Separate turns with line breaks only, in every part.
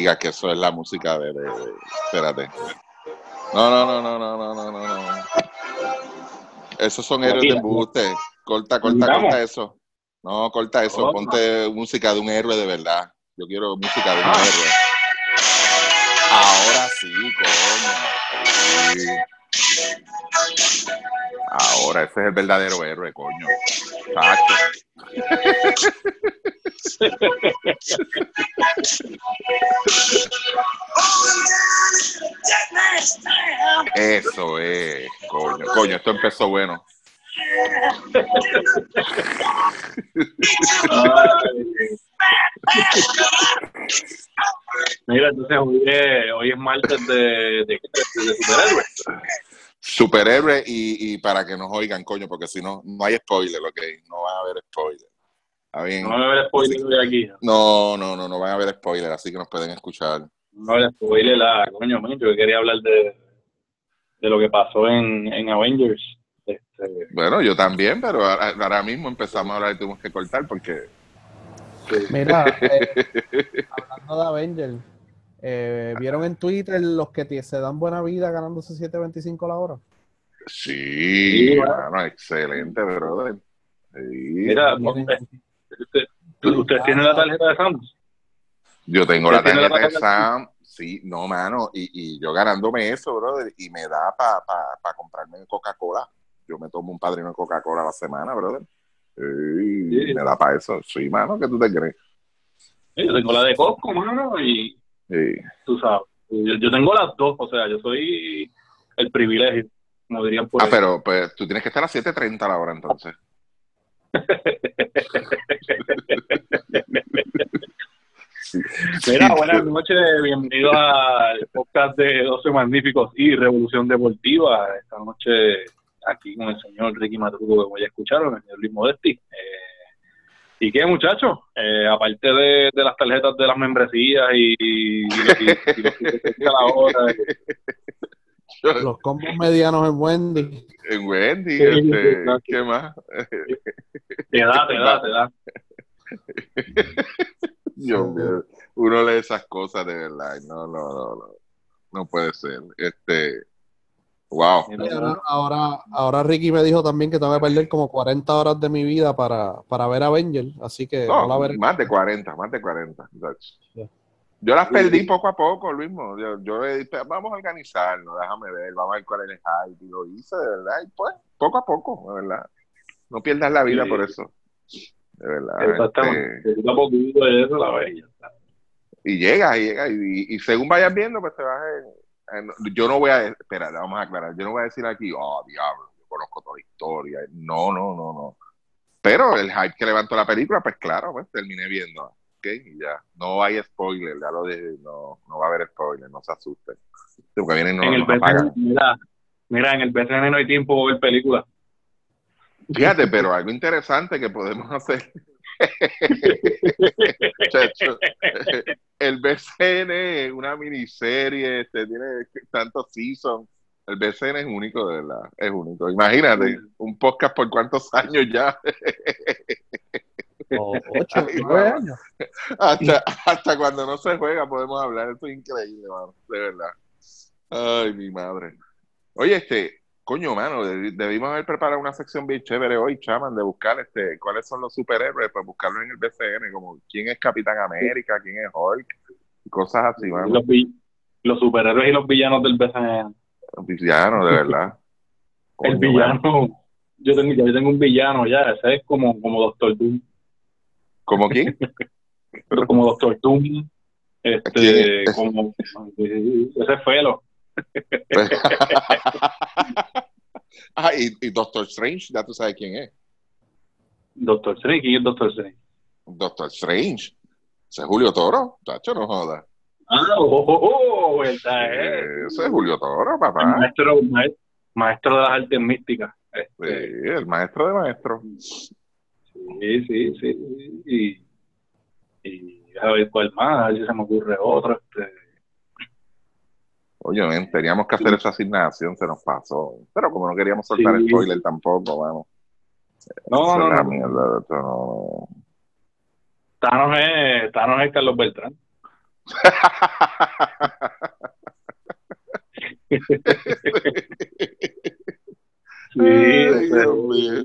diga que eso es la música de, de, de. Espérate. No, no, no, no, no, no, no, no. Esos son héroes de embuste. Corta, corta, corta eso. No, corta eso. Ponte música de un héroe de verdad. Yo quiero música de un héroe. Ahora sí, coño. Sí. Ahora, ese es el verdadero héroe, coño. Eso es, coño. Coño, esto empezó bueno.
Mira, entonces hoy es, hoy es martes de, de, de, superhéroes.
Superhéroe y, y para que nos oigan, coño, porque si no, no hay spoiler, ok. No van a haber spoiler. Está bien.
No me voy a ver spoiler de aquí.
No, no, no, no van a haber spoiler, así que nos pueden escuchar.
No me spoiler la coño, man, yo quería hablar de, de lo que pasó en, en Avengers. Este,
Bueno, yo también, pero ahora, ahora mismo empezamos a hablar y tuvimos que cortar porque
Mira, eh, hablando de Avenger, eh, ¿vieron en Twitter los que se dan buena vida ganándose 7.25 la hora?
sí,
Sí,
mano, excelente, brother. Sí.
mira, Usted- ¿ustedes tienen la tarjeta de Sam's?
Yo tengo la
¿Usted tiene
tarjeta de? Sam, sí, no, mano, y, y yo ganándome eso, brother, y me da para pa, pa comprarme Coca-Cola. Yo me tomo un padrino de Coca-Cola a la semana, brother. Sí,
Sí.
Me da para eso. Sí, mano, ¿qué tú te crees?
Sí, Yo tengo la de Costco, mano, y
Sí.
tú sabes. Yo, yo tengo las dos, o sea, yo soy el privilegio, como dirían por
Ah,
ahí.
pero pues tú tienes que estar a 7.30 a la hora entonces.
Mira, buenas noches, bienvenidos al podcast de 12 Magníficos y Revolución Deportiva. Esta noche aquí con el señor Ricky Matruco, como ya escucharon, el señor Luis Modesti. Eh, ¿Y qué, muchachos? Eh, aparte de, de las tarjetas de las membresías y, y, y- y los la hora,
Los combos medianos en Wendy.
En Wendy,
Sí,
este. ¿qué más?
te da, te da, te da.
Dios mío, uno lee esas cosas de verdad. No, no, no, no. No puede ser. Este, wow.
Ahora, ahora, ahora Ricky me dijo también que tengo que perder como 40 horas de mi vida para, para ver Avenger, así que
No,
no la veré.
más de 40, más de 40. That's-
Ya.
Yo las perdí poco a poco, Luis. Yo, yo le dije, vamos a organizarnos, déjame ver, vamos a ver cuál es el hype. Y lo hice, de verdad. Y pues, poco a poco, de verdad. No pierdas la vida
Sí.
por eso. De verdad.
Exactamente.
este,
Poquito a poquito de eso la bella.
y llega, y llega. Y, y según vayas viendo, pues te vas en- yo no voy a... Espera, vamos a aclarar. Yo no voy a decir aquí, oh, diablo, yo conozco toda la historia. No, no, no, no. Pero el hype que levantó la película, pues claro, pues terminé viendo. Ok, y ya. No hay spoiler, ya lo dije. No, no va a haber spoiler, no se asusten. Porque vienen no,
en el. BCN, mira, mira, en el BCN no hay tiempo para ver películas.
Fíjate, pero algo interesante que podemos hacer. El BCN es una miniserie, este, tiene tantos seasons. El BCN es único, de verdad, es único. Imagínate, un podcast por cuántos años ya,
O 8,
Ay,
9
mamá.
años.
hasta, hasta cuando no se juega podemos hablar, esto es increíble, mano, de verdad. Ay, mi madre. Oye, este, coño, mano, debi- debimos haber preparado una sección bien chévere hoy, chaman, de buscar este, cuáles son los superhéroes, pues buscarlo en el BCN, como quién es Capitán América, quién es Hulk, cosas así, mano.
Los, los superhéroes y los villanos del BCN.
Villano, de verdad.
El villano,
mano.
yo tengo, yo tengo un villano ya, ese es como, como Doctor Doom,
¿Cómo quién?
pero como Doctor Doom, este,
¿Quién es?
como, ese es Felo.
ah, y, y Doctor Strange, ya tú sabes quién es.
Doctor Strange, ¿quién es Doctor Strange?
Doctor Strange. Ese es Julio Toro, tacho, no jodas.
Ah, oh, oh, oh, verdad, eh.
Ese es Julio Toro,
El
papá.
maestro, ma- maestro de las artes místicas.
Sí,
Este,
el maestro de maestros.
Sí, sí, sí. Y, y a ver cuál más, a ver si se me ocurre otro. Este,
Oye, teníamos que hacer esa asignación, se nos pasó. Pero como no queríamos soltar
Sí.
spoiler tampoco, vamos.
no, no, no.
mierda, no-
Thanos es, Thanos es Carlos Beltrán. sí,
ah,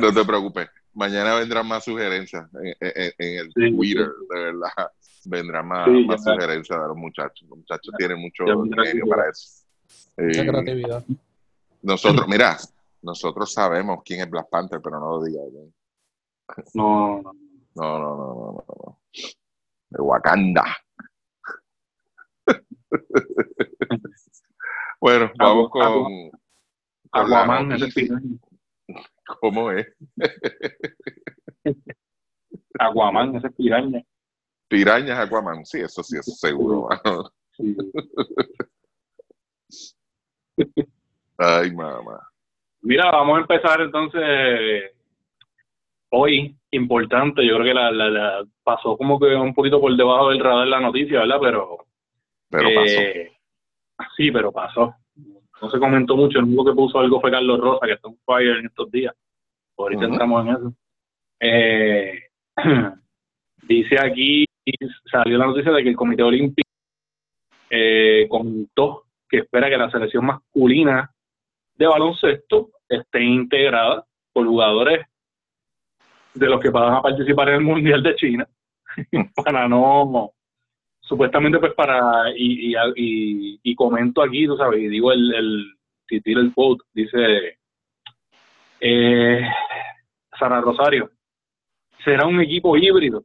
no te preocupes. Mañana vendrán más sugerencias en, el Twitter, de verdad. Vendrán más, más sugerencias de los muchachos. Los muchachos tienen mucho ingenio para eso.
Mucha creatividad.
Nosotros, mira, nosotros sabemos quién es Black Panther, pero no lo digas.
No, no,
no, no, no, no, De Wakanda. bueno, vamos con.
Ese piraña.
¿Cómo es?
Aquaman, ese piraña.
Pirañas Aquaman, sí, eso sí, eso seguro. Ay, mamá.
Mira, vamos a empezar entonces hoy, importante, yo creo que la, pasó como que un poquito por debajo del radar la noticia, ¿verdad? Pero,
pero eh,
pasó. Sí, pero pasó. No se comentó mucho, el único que puso algo fue Carlos Rosa, que está en fire en estos días. Ahorita entramos en eso. Eh, dice aquí, salió la noticia de que el Comité Olímpico eh, comentó que espera que la selección masculina de baloncesto esté integrada por jugadores de los que van a participar en el Mundial de China, para no, supuestamente pues para, y, y, y, comento aquí, tú sabes, y digo el, el si tiro el quote, dice eh, Sara Rosario, será un equipo híbrido.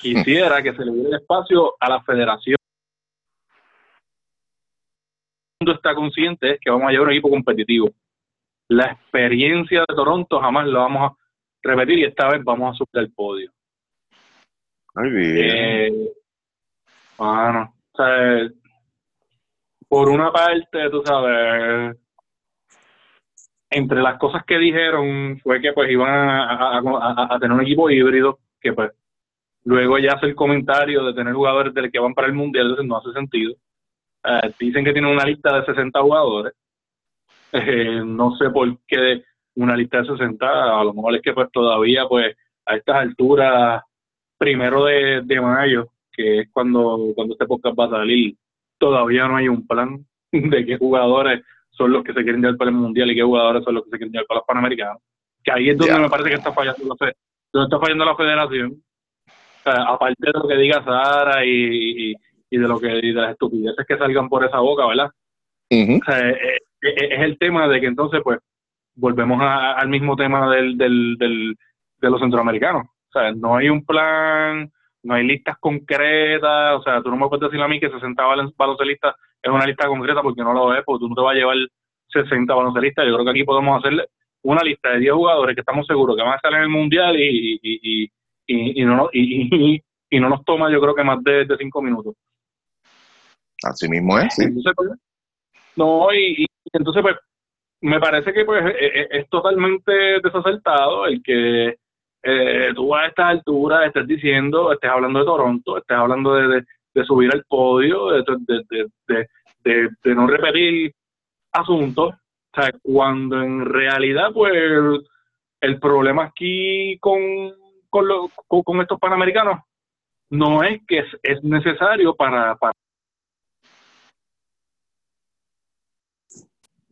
Quisiera que se le diera espacio a la federación. El mundo está consciente que vamos a llevar un equipo competitivo. La experiencia de Toronto jamás la vamos a repetir y esta vez vamos a subir el podio.
Muy bien.
Eh, bueno, o sea, por una parte, tú sabes, entre las cosas que dijeron fue que pues iban a, tener un equipo híbrido, que pues luego ya hace el comentario de tener jugadores del que van para el mundial, no hace sentido. Eh, dicen que tienen una lista de 60 jugadores. Eh, no sé por qué una lista de 60, a lo mejor es que pues todavía pues a estas alturas, primero de, mayo, que es cuando, cuando este podcast va a salir, todavía no hay un plan de qué jugadores son los que se quieren llevar para el mundial y qué jugadores son los que se quieren llevar para los panamericanos. Que ahí es donde me parece que está fallando, donde está fallando la federación. aparte de lo que diga Sara y, y, de lo que de las estupideces que salgan por esa boca, ¿verdad? Eh, eh, eh, es el tema de que entonces pues volvemos al mismo tema del, del, del, de los centroamericanos. O sea, no hay un plan, no hay listas concretas, o sea, tú no me puedes decir a mí que 60 baloncelistas es una lista concreta porque no lo es, porque tú no te vas a llevar 60 baloncelistas. Yo creo que aquí podemos hacerle una lista de 10 jugadores que estamos seguros que van a estar en el mundial y, y, y, y, no, y, y, no nos toma, yo creo que más de, de 5 minutos.
Así mismo es, sí.
Pues, no, y, y entonces, pues, me parece que pues e, e, es, totalmente desacertado el que eh, tú a estas alturas estés diciendo, estés hablando de Toronto, estés hablando de, de, subir al podio, de, de, de, no repetir asuntos, o sea, cuando en realidad pues el problema aquí con, con, con, estos panamericanos no es que es, es necesario para, para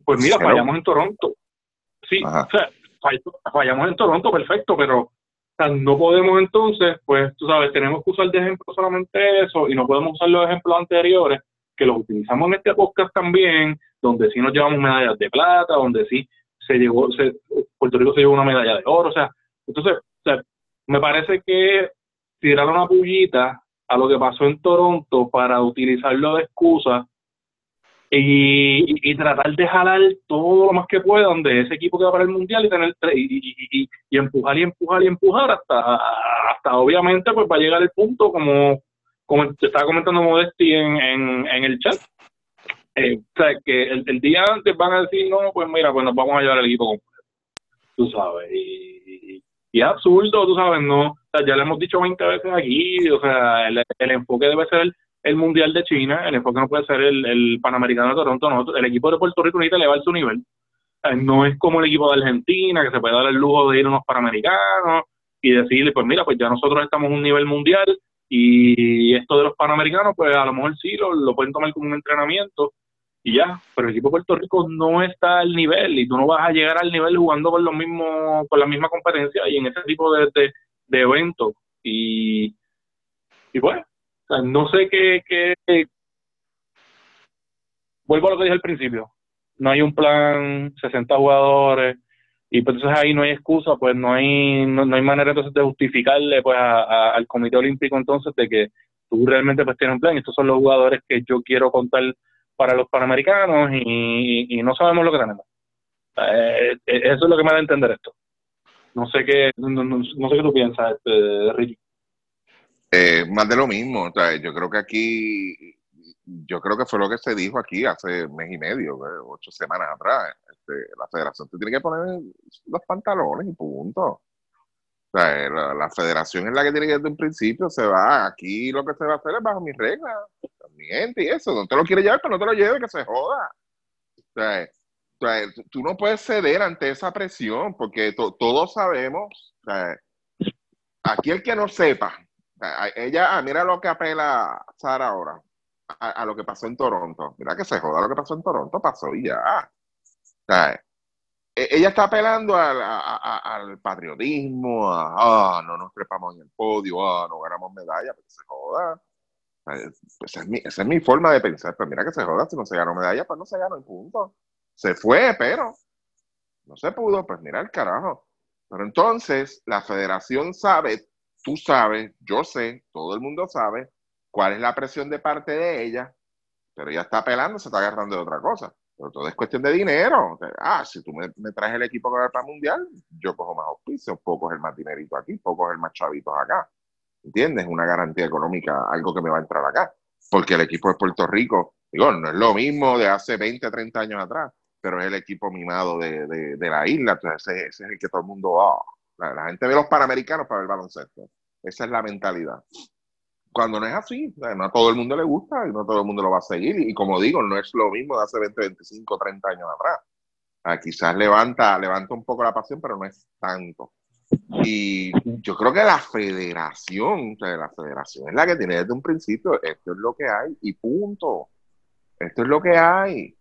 Pues mira, fallamos en Toronto. Sí, o sea, fallamos en Toronto, perfecto, pero no podemos entonces, pues tú sabes, tenemos que usar de ejemplo solamente eso y no podemos usar los ejemplos anteriores que los utilizamos en este podcast también, donde sí nos llevamos medallas de plata, donde sí se llevó, se, Puerto Rico se llevó una medalla de oro, o sea, entonces, me parece que tirar una pullita a lo que pasó en Toronto para utilizarlo de excusa y, tratar de jalar todo lo más que puedan de ese equipo que va para el mundial y tener y, empujar y empujar y empujar hasta hasta obviamente pues va a llegar el punto como como te estaba comentando Modesti en, en, el chat. Eh, o sea que el, día antes van a decir no pues mira pues nos vamos a llevar el equipo completo tú sabes y, y, es absurdo tú sabes no ya lo hemos dicho 20 veces aquí o sea el, el enfoque debe ser el Mundial de China, el enfoque no puede ser el, Panamericano de Toronto, el equipo de Puerto Rico necesita elevar su nivel. Eh, no es como el equipo de Argentina, que se puede dar el lujo de ir a unos panamericanos y decirle, pues mira, pues ya nosotros estamos a un nivel mundial y esto de los panamericanos, pues a lo mejor sí lo, lo pueden tomar como un entrenamiento y ya, pero el equipo de Puerto Rico no está al nivel y tú no vas a llegar al nivel jugando con los mismos, con la misma competencia y en ese tipo de, de, eventos. Y, y bueno, no sé qué, vuelvo a lo que dije al principio, no hay un plan, 60 jugadores, y pues entonces ahí no hay excusa, pues no hay no, hay manera entonces de justificarle pues al Comité Olímpico entonces de que tú realmente pues tienes un plan, estos son los jugadores que yo quiero contar para los Panamericanos y, no sabemos lo que tenemos. Eh, eh, eso es lo que me da a entender esto. No sé qué, no, sé qué tú piensas, este, Ricky.
Eh, más de lo mismo, o sea, yo creo que aquí yo creo que fue lo que se dijo aquí hace mes y medio, ocho semanas atrás. Este, la federación te tiene que poner los pantalones y punto. O sea, la, federación es la que tiene que desde un principio se va. Aquí lo que se va a hacer es bajo mis reglas, mi gente y eso. No te lo quiere llevar, pero no te lo lleve, que se joda. O sea, tú no puedes ceder ante esa presión, porque todos sabemos. O sea, aquí el que no sepa, ella, ah, mira lo que apela Sara ahora a, lo que pasó en Toronto. Mira que se joda lo que pasó en Toronto, pasó y ya. E, ella está apelando al, patriotismo, a ah, no nos trepamos en el podio, ah, no ganamos medalla, pero se joda. Esa, es mi, esa es mi forma de pensar. Pues mira que se joda, si no se ganó medalla, pues no se ganó el punto. Se fue, pero no se pudo, pues mira el carajo. Pero entonces la federación sabe, tú sabes, yo sé, todo el mundo sabe cuál es la presión de parte de ella, pero ella está apelando, se está agarrando de otra cosa. Pero todo es cuestión de dinero. ah, si tú me, traes el equipo para el mundial, yo cojo más auspicios, es el más dinerito aquí, es el más chavitos acá. ¿Entiendes? Una garantía económica, algo que me va a entrar acá. Porque el equipo de Puerto Rico, digo, no es lo mismo de hace 20, 30 años atrás, pero es el equipo mimado de, la isla. Entonces, ese, es el que todo el mundo va. La, gente ve los panamericanos para ver baloncesto. Esa es la mentalidad cuando no es así, no a todo el mundo le gusta y no todo el mundo lo va a seguir. Y, como digo, no es lo mismo de hace 20, 25, 30 años atrás. Ah, quizás levanta, levanta un poco la pasión, pero no es tanto. Y yo creo que la federación, o sea, la federación es la que tiene desde un principio, esto es lo que hay y punto. Esto es lo que hay.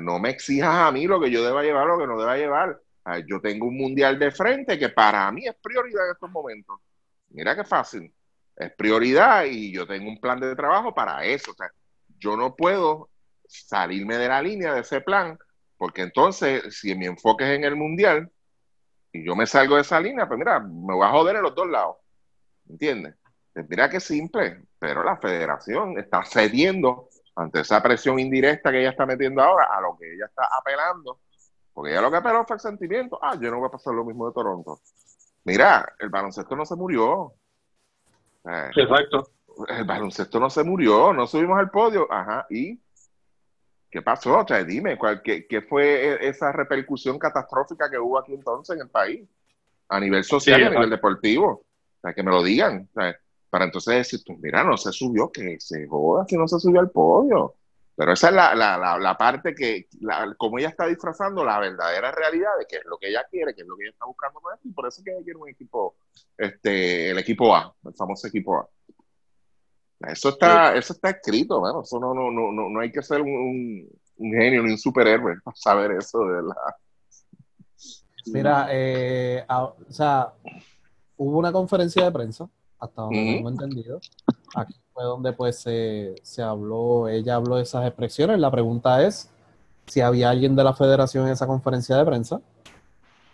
No me exijas a mí lo que yo deba llevar, lo que no deba llevar. Yo tengo un mundial de frente que para mí es prioridad en estos momentos. Mira qué fácil es prioridad y yo tengo un plan de trabajo para eso. O sea, yo no puedo salirme de la línea de ese plan, porque entonces, si mi enfoque es en el mundial y yo me salgo de esa línea, pues mira, me voy a joder en los dos lados. ¿Entiendes? Pues mira que simple, pero la federación está cediendo ante esa presión indirecta que ella está metiendo ahora a lo que ella está apelando, porque ella lo que apeló fue el sentimiento, ah, yo no voy a pasar lo mismo de Toronto. Mira, el baloncesto no se murió,
eh, Exacto.
El baloncesto no se murió, no subimos al podio. Ajá, ¿y qué pasó? O sea, dime, ¿cuál, qué, fue e, esa repercusión catastrófica que hubo aquí entonces en el país? A nivel social y a nivel deportivo. O sea, que me lo digan. para entonces decir, pues mira, no se subió, que se joda que no se subió al podio. Pero esa es la, la, la, parte que, como ella está disfrazando la verdadera realidad de qué es lo que ella quiere, qué es lo que ella está buscando y por eso que ella quiere un equipo, este, el equipo A, el famoso equipo A. Eso está, eso está escrito, bueno, eso no, no, no, no hay que ser un, genio ni un superhéroe para saber eso de verdad.
Mira, eh, o sea, hubo una conferencia de prensa, hasta donde tengo entendido, aquí fue donde pues se, habló, ella habló de esas expresiones. La pregunta es si había alguien de la federación en esa conferencia de prensa,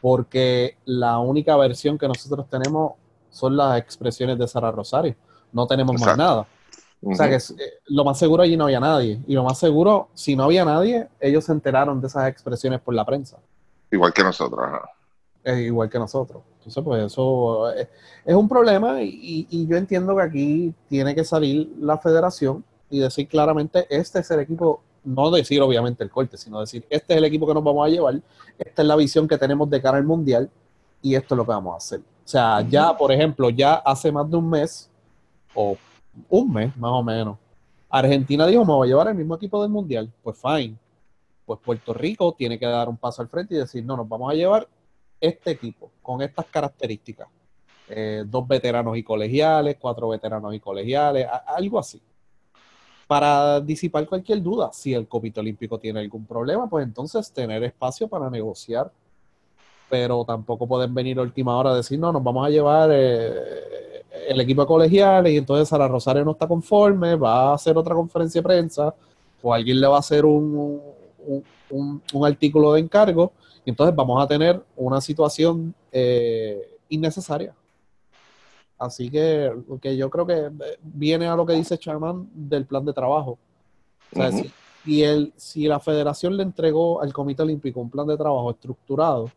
porque la única versión que nosotros tenemos son las expresiones de Sara Rosario. No tenemos más nada. O sea que eh, lo más seguro allí no había nadie. Y lo más seguro, si no había nadie, ellos se enteraron de esas expresiones por la prensa.
Igual que nosotros.
Es igual que nosotros. Entonces, pues eso es, un problema y, yo entiendo que aquí tiene que salir la federación y decir claramente, este es el equipo, no decir obviamente el corte, sino decir, este es el equipo que nos vamos a llevar, esta es la visión que tenemos de cara al mundial y esto es lo que vamos a hacer. O sea, ya, por ejemplo, ya hace más de un mes, o un mes más o menos, Argentina dijo, me voy a llevar el mismo equipo del mundial. Pues fine. pues Puerto Rico tiene que dar un paso al frente y decir, no, nos vamos a llevar este equipo con estas características. Eh, dos veteranos y colegiales, cuatro veteranos y colegiales, algo así. Para disipar cualquier duda, si el Comité Olímpico tiene algún problema, pues entonces tener espacio para negociar. Pero tampoco pueden venir a última hora a decir, no, nos vamos a llevar eh, el equipo de colegiales y entonces Sara Rosario no está conforme, va a hacer otra conferencia de prensa o alguien le va a hacer un, un, artículo de encargo entonces vamos a tener una situación eh, innecesaria. Así que, que yo creo que viene a lo que dice Chairman del plan de trabajo. O sea, si, el, si la federación le entregó al Comité Olímpico un plan de trabajo estructurado,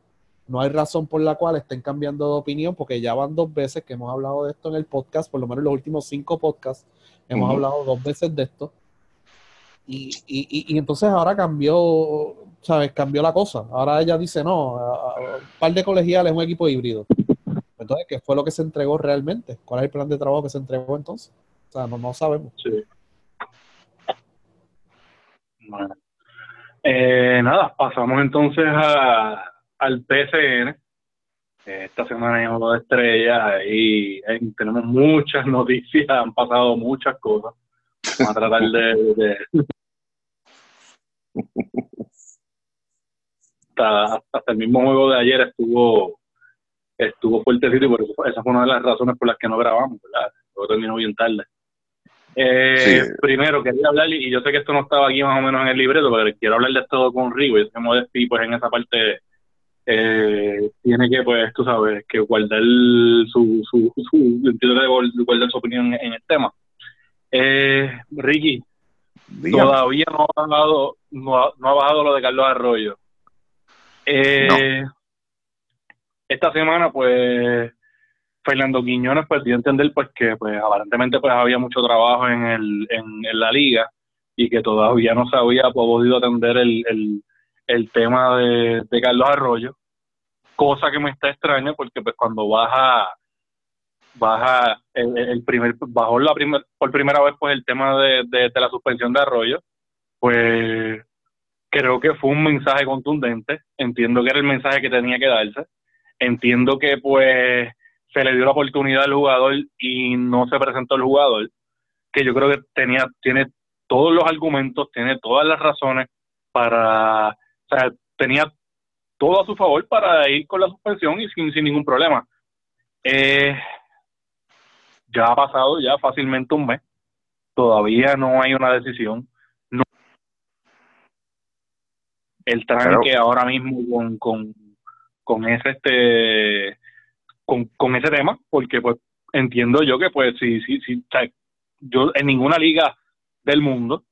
no hay razón por la cual estén cambiando de opinión, porque ya van dos veces que hemos hablado de esto en el podcast, por lo menos en los últimos cinco podcasts, hemos hablado dos veces de esto. Y, y, y, entonces ahora cambió, ¿sabes? Cambió la cosa. Ahora ella dice, no, un par de colegiales, un equipo híbrido. Entonces, ¿qué fue lo que se entregó realmente? ¿Cuál es el plan de trabajo que se entregó entonces? O sea, no, no sabemos.
Sí. Bueno. Eh, nada, pasamos entonces a, al PCN. Esta semana hay de estrellas y eh, tenemos muchas noticias, han pasado muchas cosas. Vamos a tratar de, hasta, hasta, el mismo juego de ayer estuvo estuvo fuertecito y por eso esa fue una de las razones por las que no grabamos, ¿verdad? Todo terminó bien tarde. Eh, primero, quería hablar, y yo sé que esto no estaba aquí más o menos en el libreto, pero quiero hablar de esto con Rigo, y ese Modesti, pues en esa parte eh, tiene que, pues, tú sabes, que guardar su, su, su, guardar su opinión en el tema. Eh, Ricky, todavía no ha bajado, no ha, no ha bajado lo de Carlos Arroyo. Eh, esta semana, pues, Fernando Quiñones pues dio a entender pues que pues aparentemente pues había mucho trabajo en, el, en, la liga y que todavía no se había podido atender el, el, tema de, Carlos Arroyo, cosa que me está extraña porque pues cuando baja baja el, primer bajó la primer, por primera vez pues el tema de, de la suspensión de Arroyo, pues creo que fue un mensaje contundente, entiendo que era el mensaje que tenía que darse Entiendo que pues se le dio la oportunidad al jugador y no se presentó el jugador, que yo creo que tenía, tiene todos los argumentos, tiene todas las razones para, o sea, tenía todo a su favor para ir con la suspensión y sin, ningún problema. Eh, ya ha pasado ya fácilmente un mes, todavía no hay una decisión. No. El tranque ahora mismo con, con, con ese este con, con ese tema porque pues entiendo yo que pues sí sí sí yo en ninguna liga del mundo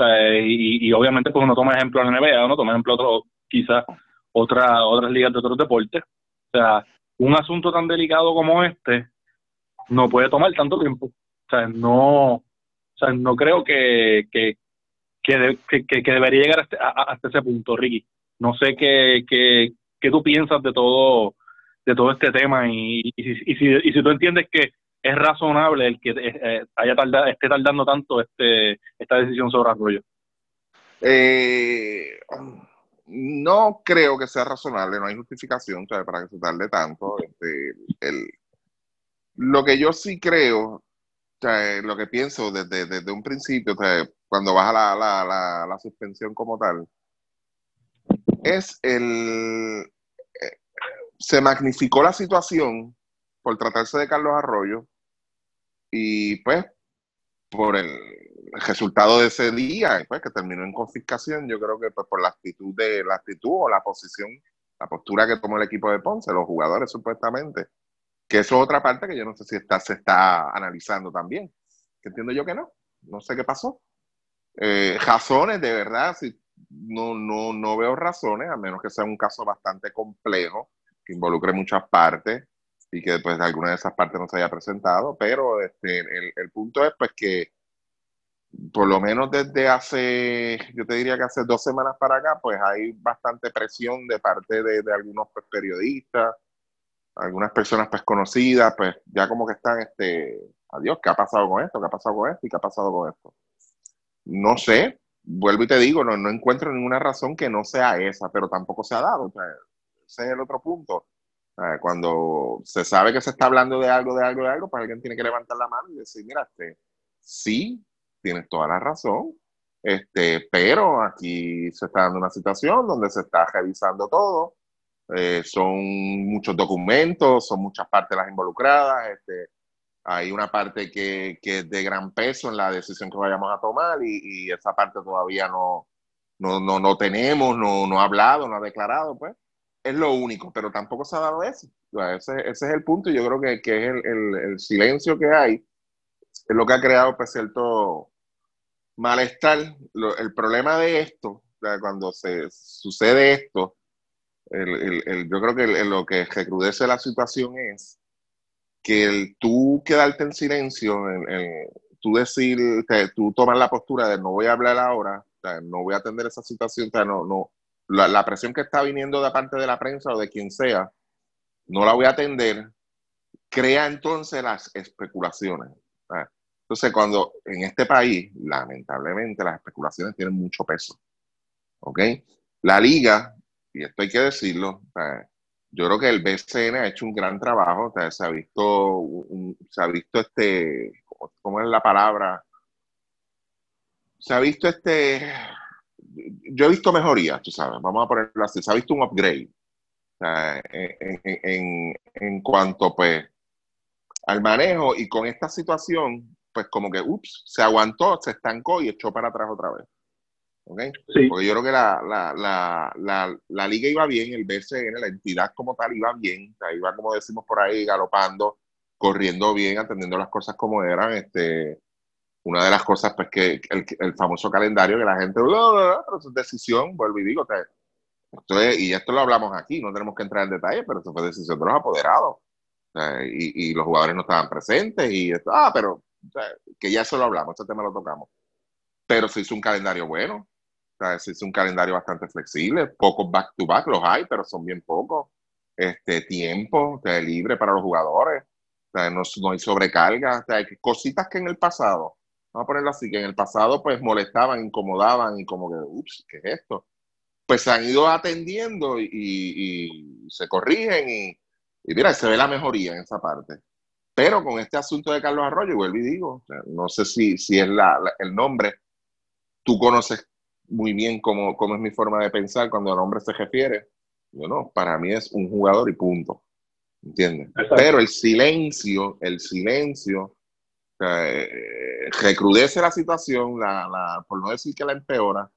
y, obviamente pues uno toma ejemplo en la NBA uno toma ejemplo otro quizás otra, otras ligas de otros deportes o sea un asunto tan delicado como este no puede tomar tanto tiempo o sea no o sea no creo que que, que, que, debería llegar hasta, hasta, ese punto Ricky no sé qué, qué, qué tú piensas de todo de todo este tema y, y, y, si, y si tú entiendes que es razonable el que eh, eh, haya tardado, esté tardando tanto este esta decisión sobre Arroyo.
Eh, no creo que sea razonable, no hay justificación para que se tarde tanto. Este, el, lo que yo sí creo, lo que pienso desde, desde un principio, cuando baja la, la, la, la suspensión como tal, es el... Eh, se magnificó la situación por tratarse de Carlos Arroyo y pues por el resultado de ese día, pues, que terminó en confiscación, yo creo que pues, por la actitud de la actitud o la posición, la postura que tomó el equipo de Ponce, los jugadores supuestamente, que eso es otra parte que yo no sé si está, se está analizando también, que entiendo yo que no, no sé qué pasó. Eh, razones de verdad, si no, no, no veo razones, a menos que sea un caso bastante complejo, que involucre muchas partes y que pues alguna de esas partes no se haya presentado, pero este, el, punto es pues que por lo menos desde hace, yo te diría que hace dos semanas para acá, pues hay bastante presión de parte de, algunos pues, periodistas, algunas personas pues conocidas, pues ya como que están, este, adiós, ¿qué ha pasado con esto? ¿Qué ha pasado con esto? ¿Y qué ha pasado con esto? No sé, vuelvo y te digo, no, no encuentro ninguna razón que no sea esa, pero tampoco se ha dado. ese es el otro punto. cuando se sabe que se está hablando de algo, de algo, de algo, pues alguien tiene que levantar la mano y decir, mira, este, sí, tienes toda la razón, este, pero aquí se está dando una situación donde se está revisando todo, eh, son muchos documentos, son muchas partes las involucradas, este, hay una parte que, que, es de gran peso en la decisión que vayamos a tomar y, y esa parte todavía no, no, no, no tenemos, no, no, ha hablado, no ha declarado, pues es lo único, pero tampoco se ha dado eso. Ese, ese es el punto y yo creo que, que es el, el, el, silencio que hay, es lo que ha creado pues, cierto malestar. el problema de esto, cuando se sucede esto, el, yo creo que lo que recrudece la situación es que el tú quedarte en silencio, tú decir, que tú tomas la postura de no voy a hablar ahora, no voy a atender esa situación, no, no, la, presión que está viniendo de parte de la prensa o de quien sea, no la voy a atender, crea entonces las especulaciones. Entonces, cuando en este país, lamentablemente, las especulaciones tienen mucho peso. ¿Ok? La liga y esto hay que decirlo, yo creo que el BCN ha hecho un gran trabajo, se ha visto, se ha visto este, ¿cómo es la palabra? Se ha visto este, yo he visto mejorías, tú sabes, vamos a ponerlo así, se ha visto un upgrade en, en, cuanto pues al manejo y con esta situación, pues como que, ups, se aguantó, se estancó y echó para atrás otra vez. Porque yo creo que la, la, la, la, liga iba bien, el BCN, la entidad como tal iba bien, iba como decimos por ahí, galopando, corriendo bien, atendiendo las cosas como eran. Este, una de las cosas, pues que el, el famoso calendario que la gente, pero su decisión, vuelvo y digo, esto y esto lo hablamos aquí, no tenemos que entrar en detalle, pero eso fue decisión de los apoderados. y, y, los jugadores no estaban presentes, y esto, ah, pero que ya eso lo hablamos, este tema lo tocamos. Pero se hizo un calendario bueno, es un calendario bastante flexible, pocos back-to-back los hay, pero son bien pocos. Este, tiempo libre para los jugadores, no, hay sobrecarga, hay cositas que en el pasado, vamos a ponerlo así, que en el pasado pues molestaban, incomodaban y como que, ups, ¿qué es esto? Pues se han ido atendiendo y, se corrigen y, mira, se ve la mejoría en esa parte. Pero con este asunto de Carlos Arroyo, vuelvo y digo, no sé si, si es el nombre, tú conoces muy bien cómo, cómo, es mi forma de pensar cuando el hombre se refiere. Yo no, para mí es un jugador y punto. ¿Entiendes? Pero el silencio, el silencio, eh, recrudece la situación, la, la, por no decir que la empeora.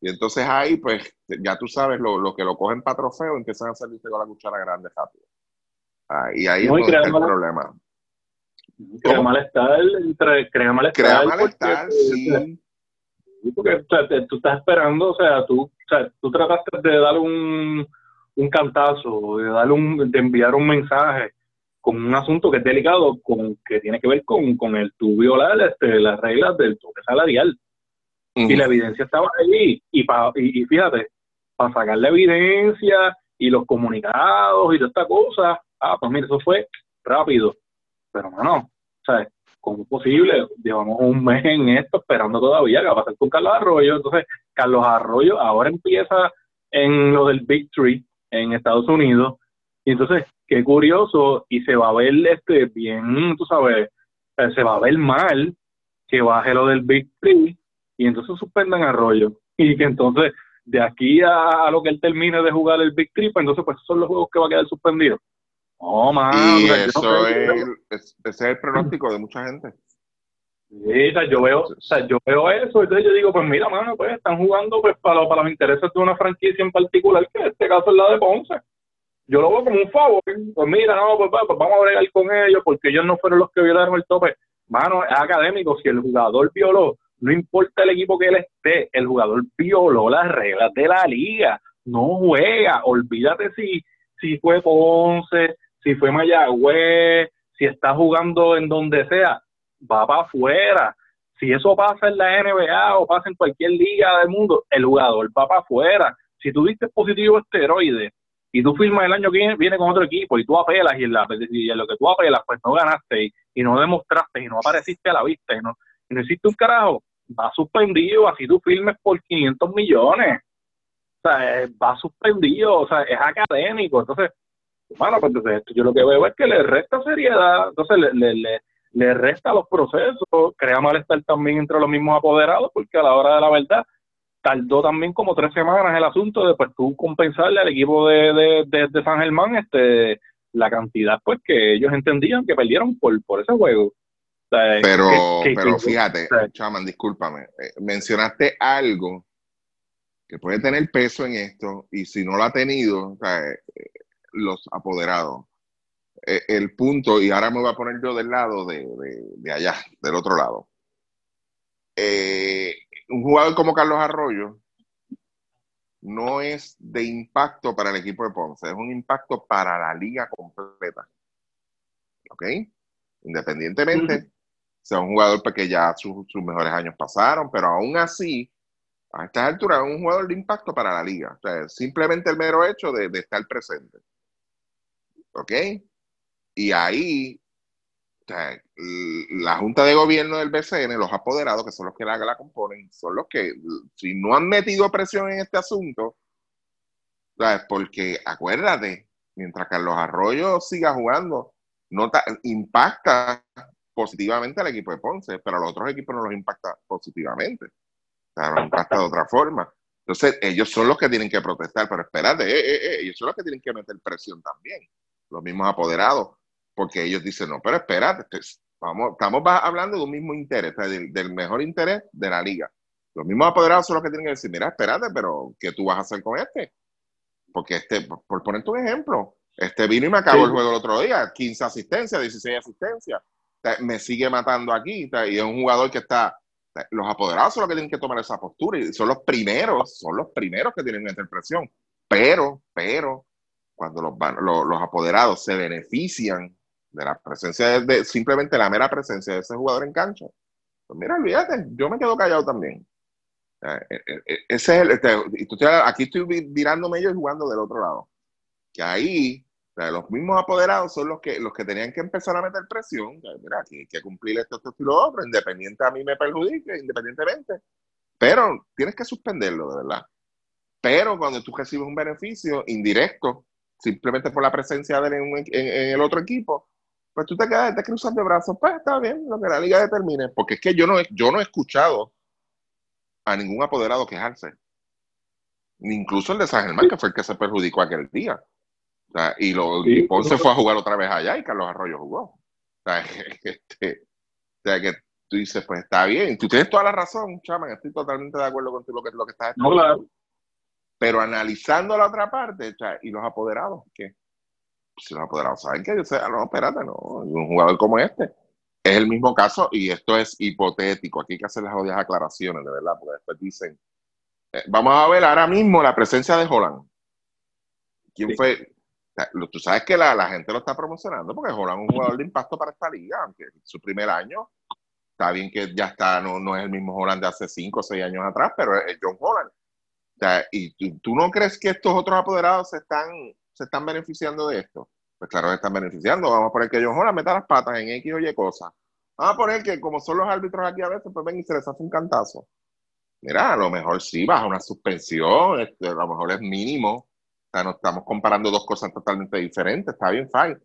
Y entonces ahí, pues, ya tú sabes, lo, lo que lo cogen para trofeo, empiezan a salirse con la cuchara grande rápido. Ah, y ahí es donde está el problema.
Crea malestar, crea malestar.
Crea malestar, sí
porque tú estás esperando, o sea, tú, o sea, tú trataste de dar un, un cantazo, de, dar un, de enviar un mensaje con un asunto que es delicado, con que tiene que ver con, con el tu violar este, las reglas del toque salarial. Y la evidencia estaba ahí. Y, pa, y, fíjate, para sacar la evidencia y los comunicados y toda esta cosa, ah, pues mira, eso fue rápido. Pero no, ¿sabes? ¿Cómo posible? Llevamos un mes en esto esperando todavía que va a pasar con Carlos Arroyo. Entonces, Carlos Arroyo ahora empieza en lo del Big Tree en Estados Unidos. Y entonces, qué curioso, y se va a ver este bien, tú sabes, eh, se va a ver mal que baje lo del Big Tree y entonces suspendan Arroyo. Y que entonces, de aquí a, lo que él termine de jugar el Big Tree, pues entonces, pues son los juegos que va a quedar suspendido.
Oh, man, y eso es, ese es el pronóstico de mucha gente.
Sí, o sea, yo veo, o sea, yo veo eso, entonces yo digo, pues mira, mano, pues están jugando pues para, para los intereses de una franquicia en particular, que en este caso es la de Ponce. Yo lo veo como un favor, pues mira, no, pues, pues, pues vamos a bregar con ellos, porque ellos no fueron los que violaron el tope. Mano, es académico, si el jugador violó, no importa el equipo que él esté, el jugador violó las reglas de la liga, no juega, olvídate si, si fue Ponce, si fue Mayagüez, si está jugando en donde sea, va para afuera. Si eso pasa en la NBA o pasa en cualquier liga del mundo, el jugador va para afuera. Si tú diste positivo esteroide y tú firmas el año que viene, con otro equipo y tú apelas y en, y lo que tú apelas, pues no ganaste y, no demostraste y no apareciste a la vista y no, y no hiciste un carajo, va suspendido, así tú firmes por 500 millones. O sea, eh, va suspendido, o sea, es académico. Entonces, bueno, pues entonces yo lo que veo es que le resta seriedad, entonces le, le, le, resta los procesos, crea malestar también entre los mismos apoderados, porque a la hora de la verdad tardó también como tres semanas el asunto de pues tú compensarle al equipo de, de, San Germán este la cantidad pues que ellos entendían que perdieron por, por ese juego.
pero, pero fíjate, Chaman, discúlpame, eh, mencionaste algo que puede tener peso en esto y si no lo ha tenido, o sea, eh, los apoderados. Eh, el punto, y ahora me voy a poner yo del lado de, allá, del otro lado. Eh, un jugador como Carlos Arroyo no es de impacto para el equipo de Ponce, es un impacto para la liga completa. ¿Ok? Independientemente, sea un jugador que ya sus, mejores años pasaron, pero aún así, a estas alturas, es un jugador de impacto para la liga. O sea, simplemente el mero hecho de estar presente. ¿Ok? Y ahí, la Junta de Gobierno del BCN, los apoderados, que son los que la, componen, son los que, si no han metido presión en este asunto, ¿sabes? porque acuérdate, mientras Carlos Arroyo siga jugando, no impacta positivamente al equipo de Ponce, pero a los otros equipos no los impacta positivamente. O sea, los impacta de otra forma. Entonces, ellos son los que tienen que protestar, pero espérate, eh, eh, eh, ellos son los que tienen que meter presión también los mismos apoderados, porque ellos dicen, no, pero espérate, pues, vamos, estamos hablando de un mismo interés, del, mejor interés de la liga. Los mismos apoderados son los que tienen que decir, mira, espérate, pero ¿qué tú vas a hacer con este? Porque este, por ponerte un ejemplo, este vino y me acabó el juego el otro día, 15 asistencias, 16 asistencias, me sigue matando aquí, y es un jugador que está, los apoderados son los que tienen que tomar esa postura y son los primeros, son los primeros que tienen que meter presión. Pero, pero, cuando los, los, apoderados se benefician de la presencia de, simplemente la mera presencia de ese jugador en cancha, pues mira, olvídate, yo me quedo callado también. Eh, eh, eh, ese es el, este, aquí estoy mirándome yo y jugando del otro lado. Que ahí, los mismos apoderados son los que, los que tenían que empezar a meter presión. mira, aquí hay que cumplir esto, esto y lo otro, independiente a mí me perjudique, independientemente. Pero tienes que suspenderlo, de verdad. Pero cuando tú recibes un beneficio indirecto simplemente por la presencia de él en, el otro equipo, pues tú te quedas, te cruzas de brazos, pues está bien, lo que la liga determine, porque es que yo no, yo no he escuchado a ningún apoderado quejarse, incluso el de San Germán, que fue el que se perjudicó aquel día. y, lo, Ponce fue a jugar otra vez allá y Carlos Arroyo jugó. O sea, este, o sea, que tú dices, pues está bien, tú tienes toda la razón, chaman, estoy totalmente de acuerdo con lo que, lo que estás
no,
pero analizando la otra parte, ¿y los apoderados? ¿Qué? Si los apoderados saben que yo sé, no, espérate, no, un jugador como este. Es el mismo caso y esto es hipotético. Aquí hay que hacer las odias aclaraciones, de verdad, porque después dicen, eh, vamos a ver ahora mismo la presencia de Holland. ¿Quién fue? Tú sabes que la, la, gente lo está promocionando porque Holland es un jugador de impacto para esta liga, aunque su primer año está bien que ya está, no, no es el mismo Holland de hace cinco o seis años atrás, pero es John Holland y tú, no crees que estos otros apoderados se están, se están beneficiando de esto? Pues claro, se están beneficiando. Vamos a poner que ellos Jola meta las patas en X o Y cosas. Vamos a poner que como son los árbitros aquí a veces, pues ven y se les hace un cantazo. Mira, a lo mejor sí, baja una suspensión, este, a lo mejor es mínimo. O sea, no estamos comparando dos cosas totalmente diferentes, está bien, fine.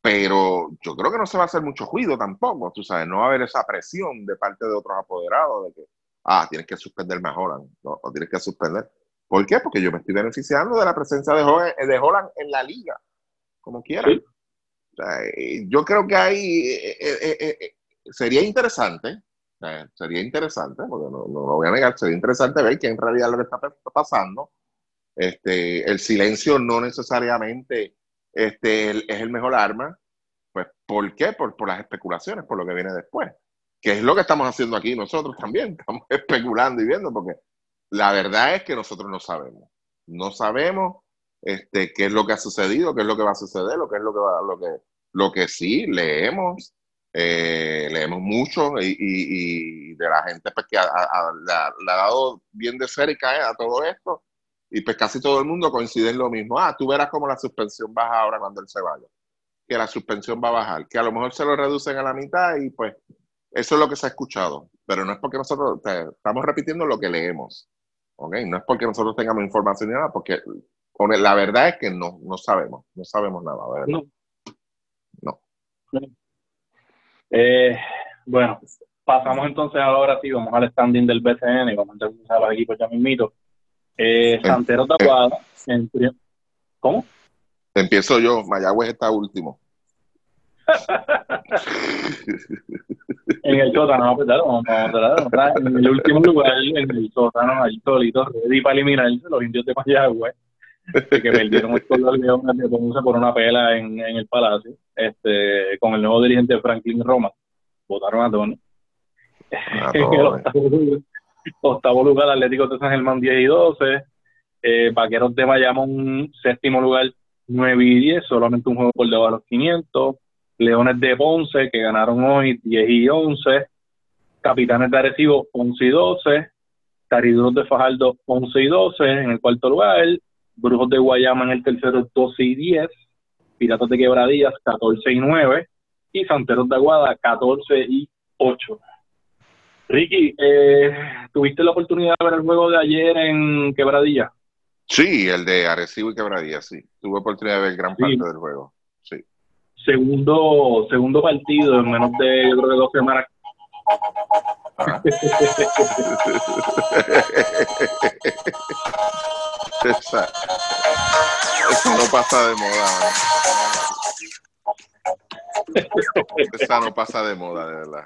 Pero yo creo que no se va a hacer mucho ruido tampoco, tú sabes, no va a haber esa presión de parte de otros apoderados de que ah, tienes que suspender a Holland, ¿no? o tienes que suspender. ¿Por qué? Porque yo me estoy beneficiando de la presencia de Holland, de Holland en la liga, como quiera. yo creo que ahí eh, eh, eh, sería interesante, sería interesante, porque no, no, lo voy a negar, sería interesante ver qué en realidad lo que está pasando. Este, el silencio no necesariamente este, es el mejor arma. Pues, ¿por qué? Por, por las especulaciones, por lo que viene después que es lo que estamos haciendo aquí nosotros también, estamos especulando y viendo, porque la verdad es que nosotros no sabemos. No sabemos este, qué es lo que ha sucedido, qué es lo que va a suceder, lo que es lo que va, lo que, lo que sí leemos, eh, leemos mucho y, de la gente pues, que le ha dado bien de cerca eh, a todo esto y pues casi todo el mundo coincide en lo mismo. Ah, tú verás cómo la suspensión baja ahora cuando él se vaya. Que la suspensión va a bajar, que a lo mejor se lo reducen a la mitad y pues eso es lo que se ha escuchado. pero no es porque nosotros estamos repitiendo lo que leemos. ¿ok? No es porque nosotros tengamos información ni nada, porque la verdad es que no, no sabemos, no sabemos nada, ¿verdad? No.
Eh, bueno, pasamos entonces ahora sí, vamos al standing del BCN, vamos a empezar a los equipos ya mismito. Eh, eh Santero Tapuada, ¿cómo?
Empiezo yo, Mayagüez está último.
En el sótano, pues, vamos a en el último lugar, en el sótano, ahí solito, ready para eliminarse los indios de Mayagüez, que perdieron el color de Ponce por una pela en, en, el Palacio, este, con el nuevo dirigente Franklin Roma, votaron a Tony. octavo, lugar, Atlético de San Germán 10 y 12, eh, Vaqueros de Bayamón, séptimo lugar, 9 y 10, solamente un juego por debajo de los 500, Leones de Ponce, que ganaron hoy 10 y 11, Capitanes de Arecibo 11 y 12, Cariduros de Fajardo 11 y 12 en el cuarto lugar, Brujos de Guayama en el tercero 12 y 10, Piratas de Quebradillas 14 y 9 y Santeros de Aguada 14 y 8. Ricky, eh, ¿tuviste la oportunidad de ver el juego de ayer en Quebradilla?
Sí, el de Arecibo y Quebradilla, sí. Tuve oportunidad de ver gran parte del juego
segundo, segundo partido en menos de, yo creo que dos semanas. Ah.
esa, esa, no pasa de moda. Esa no pasa de moda, de verdad.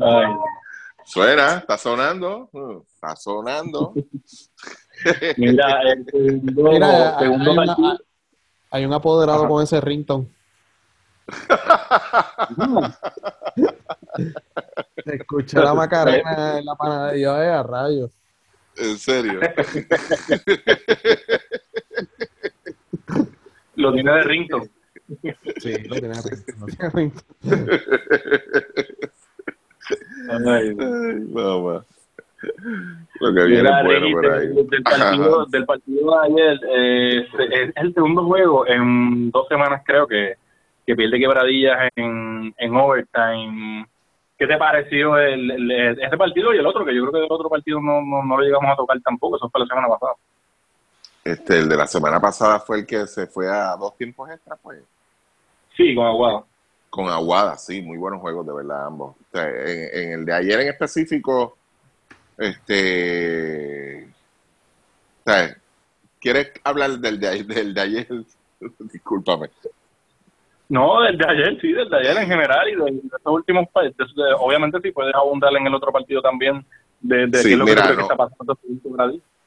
Ay. Suena, está sonando, está sonando.
Mira, el segundo, segundo hay, un apoderado con ese rington. Se escucha la macarena en la panadería de a rayos.
¿En serio?
lo tiene de rington.
Sí, lo tiene de rington.
Ay, mamá. Lo que viene bueno por ahí. Del, partido, del partido de ayer, eh, es el segundo juego en dos semanas, creo que, que pierde quebradillas en, en overtime. ¿Qué te pareció el, ese partido y el otro? Que yo creo que el otro partido no, no, no, lo llegamos a tocar tampoco, eso fue la semana pasada.
Este, el de la semana pasada fue el que se fue a dos tiempos extra, pues.
Sí, con Aguada.
Con Aguada, sí, muy buenos juegos, de verdad, ambos. en el de ayer en específico, este. ¿Quieres hablar del de, del de ayer? Discúlpame.
No, del de ayer, sí, del de ayer en general y de, estos últimos partidos. Obviamente, sí puedes abundar en el otro partido también de, de qué es lo que, está pasando.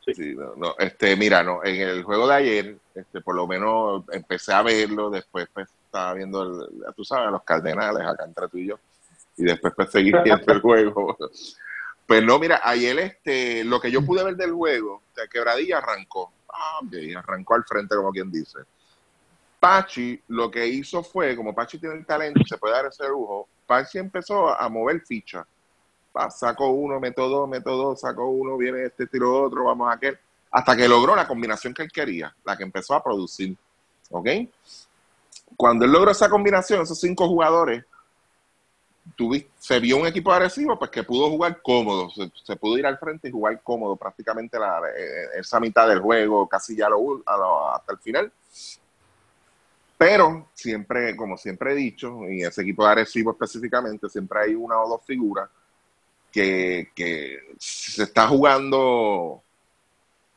Sí. sí no, no, este, mira, no, en el juego de ayer, este, por lo menos empecé a verlo, después pues, estaba viendo, el, tú sabes, los cardenales acá entre tú y yo, y después pues seguí viendo el juego. Pues no, mira, ayer este, lo que yo pude ver del juego, sea, Quebradilla arrancó, ah, arrancó al frente como quien dice. Pachi lo que hizo fue, como Pachi tiene el talento y se puede dar ese lujo, Pachi empezó a mover fichas. Sacó uno, meto dos, meto dos, sacó uno, viene este, tiro otro, vamos a aquel. Hasta que logró la combinación que él quería, la que empezó a producir. ¿Ok? Cuando él logró esa combinación, esos cinco jugadores, se vio un equipo agresivo pues que pudo jugar cómodo, se, pudo ir al frente y jugar cómodo prácticamente la, eh, esa mitad del juego, casi ya lo, hasta el final. Pero siempre, como siempre he dicho, y ese equipo agresivo específicamente, siempre hay una o dos figuras que, que se está jugando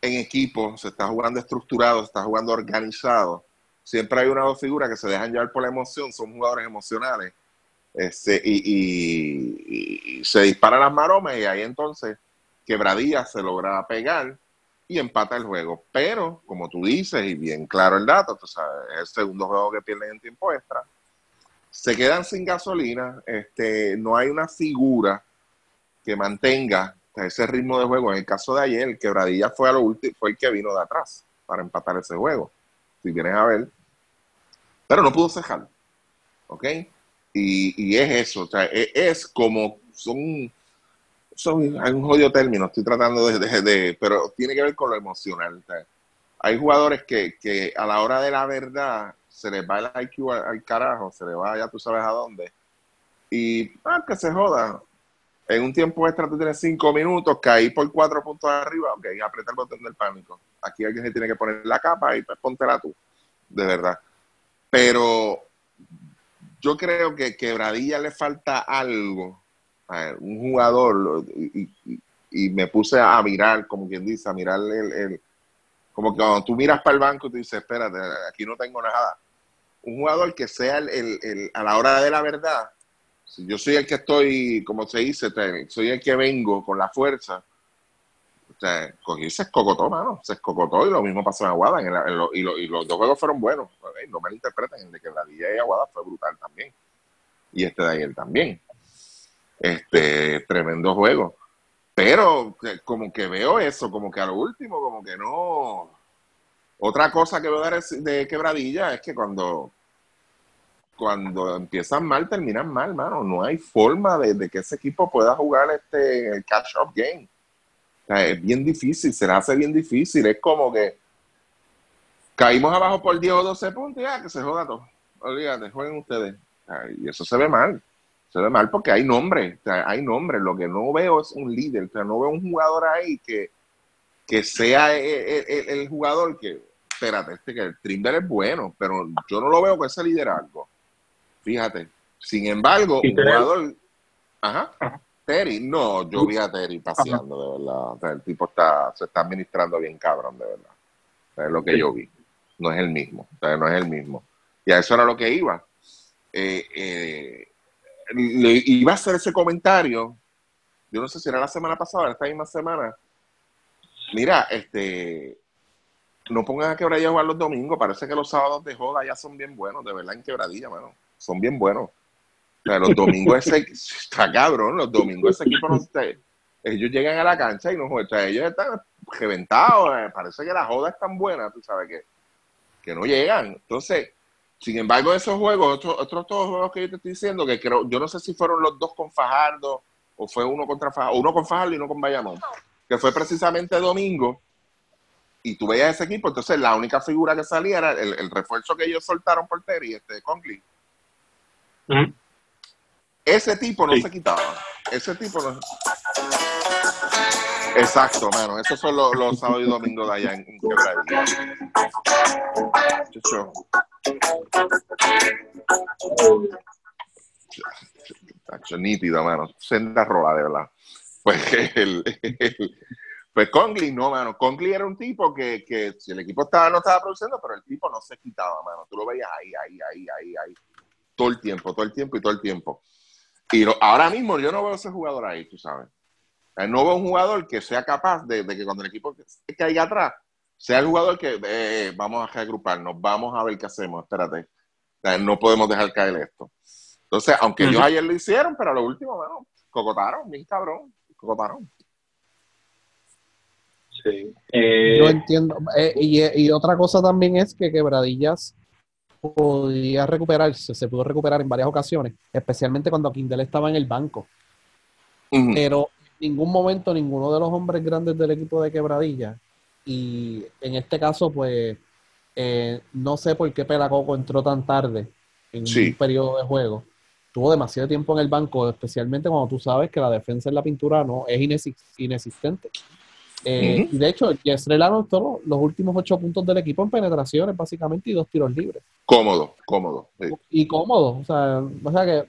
en equipo, se está jugando estructurado, se está jugando organizado. Siempre hay una o dos figuras que se dejan llevar por la emoción, son jugadores emocionales este, y, se dispara las maromas y ahí entonces Quebradilla se logra pegar y empata el juego. Pero, como tú dices, y bien claro el dato, es el segundo juego que pierden en tiempo extra, se quedan sin gasolina, este, no hay una figura que mantenga ese ritmo de juego. En el caso de ayer, Quebradilla fue, a lo último, fue el que vino de atrás para empatar ese juego. Si vienes a ver. Pero no pudo cejar. ¿Ok? Y, es eso, o sea, e, es, como, son, son, hay un jodido término, estoy tratando de, pero tiene que ver con lo emocional. hay jugadores que, que, a la hora de la verdad se les va el IQ al, carajo, se le va ya tú sabes a dónde. Y, ah, que se joda. En un tiempo extra tú tienes cinco minutos, caí por cuatro puntos arriba, ok, aprieta el botón del pánico. Aquí alguien se tiene que poner la capa y pues póntela tú, de verdad. Pero yo creo que Quebradilla le falta algo, un jugador, y, me puse a mirar, como quien dice, a mirar el, como que cuando tú miras para el banco y tú dices, espérate, aquí no tengo nada. Un jugador que sea el, a la hora de la verdad, si yo soy el que estoy, como se dice, soy el que vengo con la fuerza, sea, se escocotó, mano, se escocotó y lo mismo pasó en Aguada y, los dos juegos fueron buenos, no me lo interpreten, el de Quebradilla y Aguada fue brutal también y este de ayer también. Este, tremendo juego. Pero como que veo eso, como que a lo último, como que no. Otra cosa que veo de quebradilla es que cuando, cuando empiezan mal, terminan mal, mano. No hay forma de, que ese equipo pueda jugar este catch-up game. Es bien difícil, se le hace bien difícil. Es como que caímos abajo por 10 o 12 puntos y ya, que se joda todo. Olvídate, jueguen ustedes. Y eso se ve mal se ve mal porque hay nombre, hay nombre. Lo que no veo es un líder, o sea, no veo un jugador ahí que, que sea el, jugador que, espérate, este que el Trimber es bueno, pero yo no lo veo con ese liderazgo. Fíjate. Sin embargo, un jugador. Ajá. Terry, no, yo vi a Terry paseando, de verdad. O sea, el tipo está, se está administrando bien cabrón, de verdad. es lo que yo vi. No es el mismo. O sea, no es el mismo. Y a eso era lo que iba. Eh, eh, le iba a hacer ese comentario, yo no sé si era la semana pasada, esta misma semana. Mira, este, no pongan a quebradilla a jugar los domingos, parece que los sábados de joda ya son bien buenos, de verdad en quebradilla, mano, son bien buenos. O sea, los domingos ese, está cabrón, los domingos ese equipo no ellos llegan a la cancha y no juegan, ellos están reventados, eh, parece que la joda es tan buena, tú sabes que, que no llegan. Entonces, sin embargo, esos juegos, otros, otros todos juegos que yo te estoy diciendo, que creo, yo no sé si fueron los dos con Fajardo o fue uno contra Fajardo, uno con Fajardo y uno con Bayamón, que fue precisamente domingo, y tú veías ese equipo, entonces la única figura que salía era el, refuerzo que ellos soltaron por Terry, este Conklin. Ese tipo no se quitaba. Ese tipo no. Exacto, mano. Esos son los, los sábados y domingos de allá en, en Tacho, nítido, mano. Senda rola, de verdad. Pues el, pues Conklin, no, mano. Conklin era un tipo que, que si el equipo estaba, no estaba produciendo, pero el tipo no se quitaba, mano. Tú lo veías ahí, ahí, ahí, ahí, ahí. Todo el tiempo, todo el tiempo y todo el tiempo. Y ahora mismo yo no veo ese jugador ahí, tú sabes. No veo un jugador que sea capaz de, de que cuando el equipo caiga atrás, sea el jugador que eh, vamos a reagruparnos, vamos a ver qué hacemos, espérate, no podemos dejar caer esto. Entonces, aunque ellos ayer lo hicieron, pero a lo último, bueno, cocotaron, bien cabrón, cocotaron.
Sí. Eh, Yo entiendo. Eh, y, otra cosa también es que Quebradillas podía recuperarse, se pudo recuperar en varias ocasiones, especialmente cuando Kindle estaba en el banco. Pero en ningún momento ninguno de los hombres grandes del equipo de Quebradillas y en este caso, pues, eh, no sé por qué Pelacoco entró tan tarde en un periodo de juego. Tuvo demasiado tiempo en el banco, especialmente cuando tú sabes que la defensa en la pintura no es inexistente. Eh, y de hecho, Yesrel anotó los últimos ocho puntos del equipo en penetraciones, básicamente, y dos tiros libres.
Cómodo, cómodo.
Y cómodo. O sea, o sea que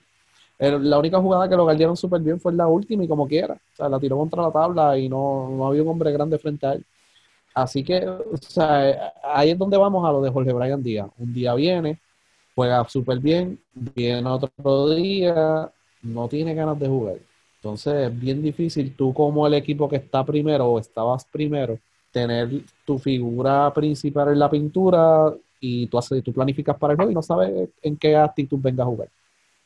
la única jugada que lo guardaron súper bien fue la última y como quiera. O sea, la tiró contra la tabla y no, no había un hombre grande frente a él. Así que, o sea, ahí es donde vamos a lo de Jorge Brian Díaz. Un día viene, juega súper bien, viene otro día, no tiene ganas de jugar. Entonces es bien difícil tú como el equipo que está primero o estabas primero, tener tu figura principal en la pintura y tú, haces, tú planificas para el juego y no sabes en qué actitud venga a jugar.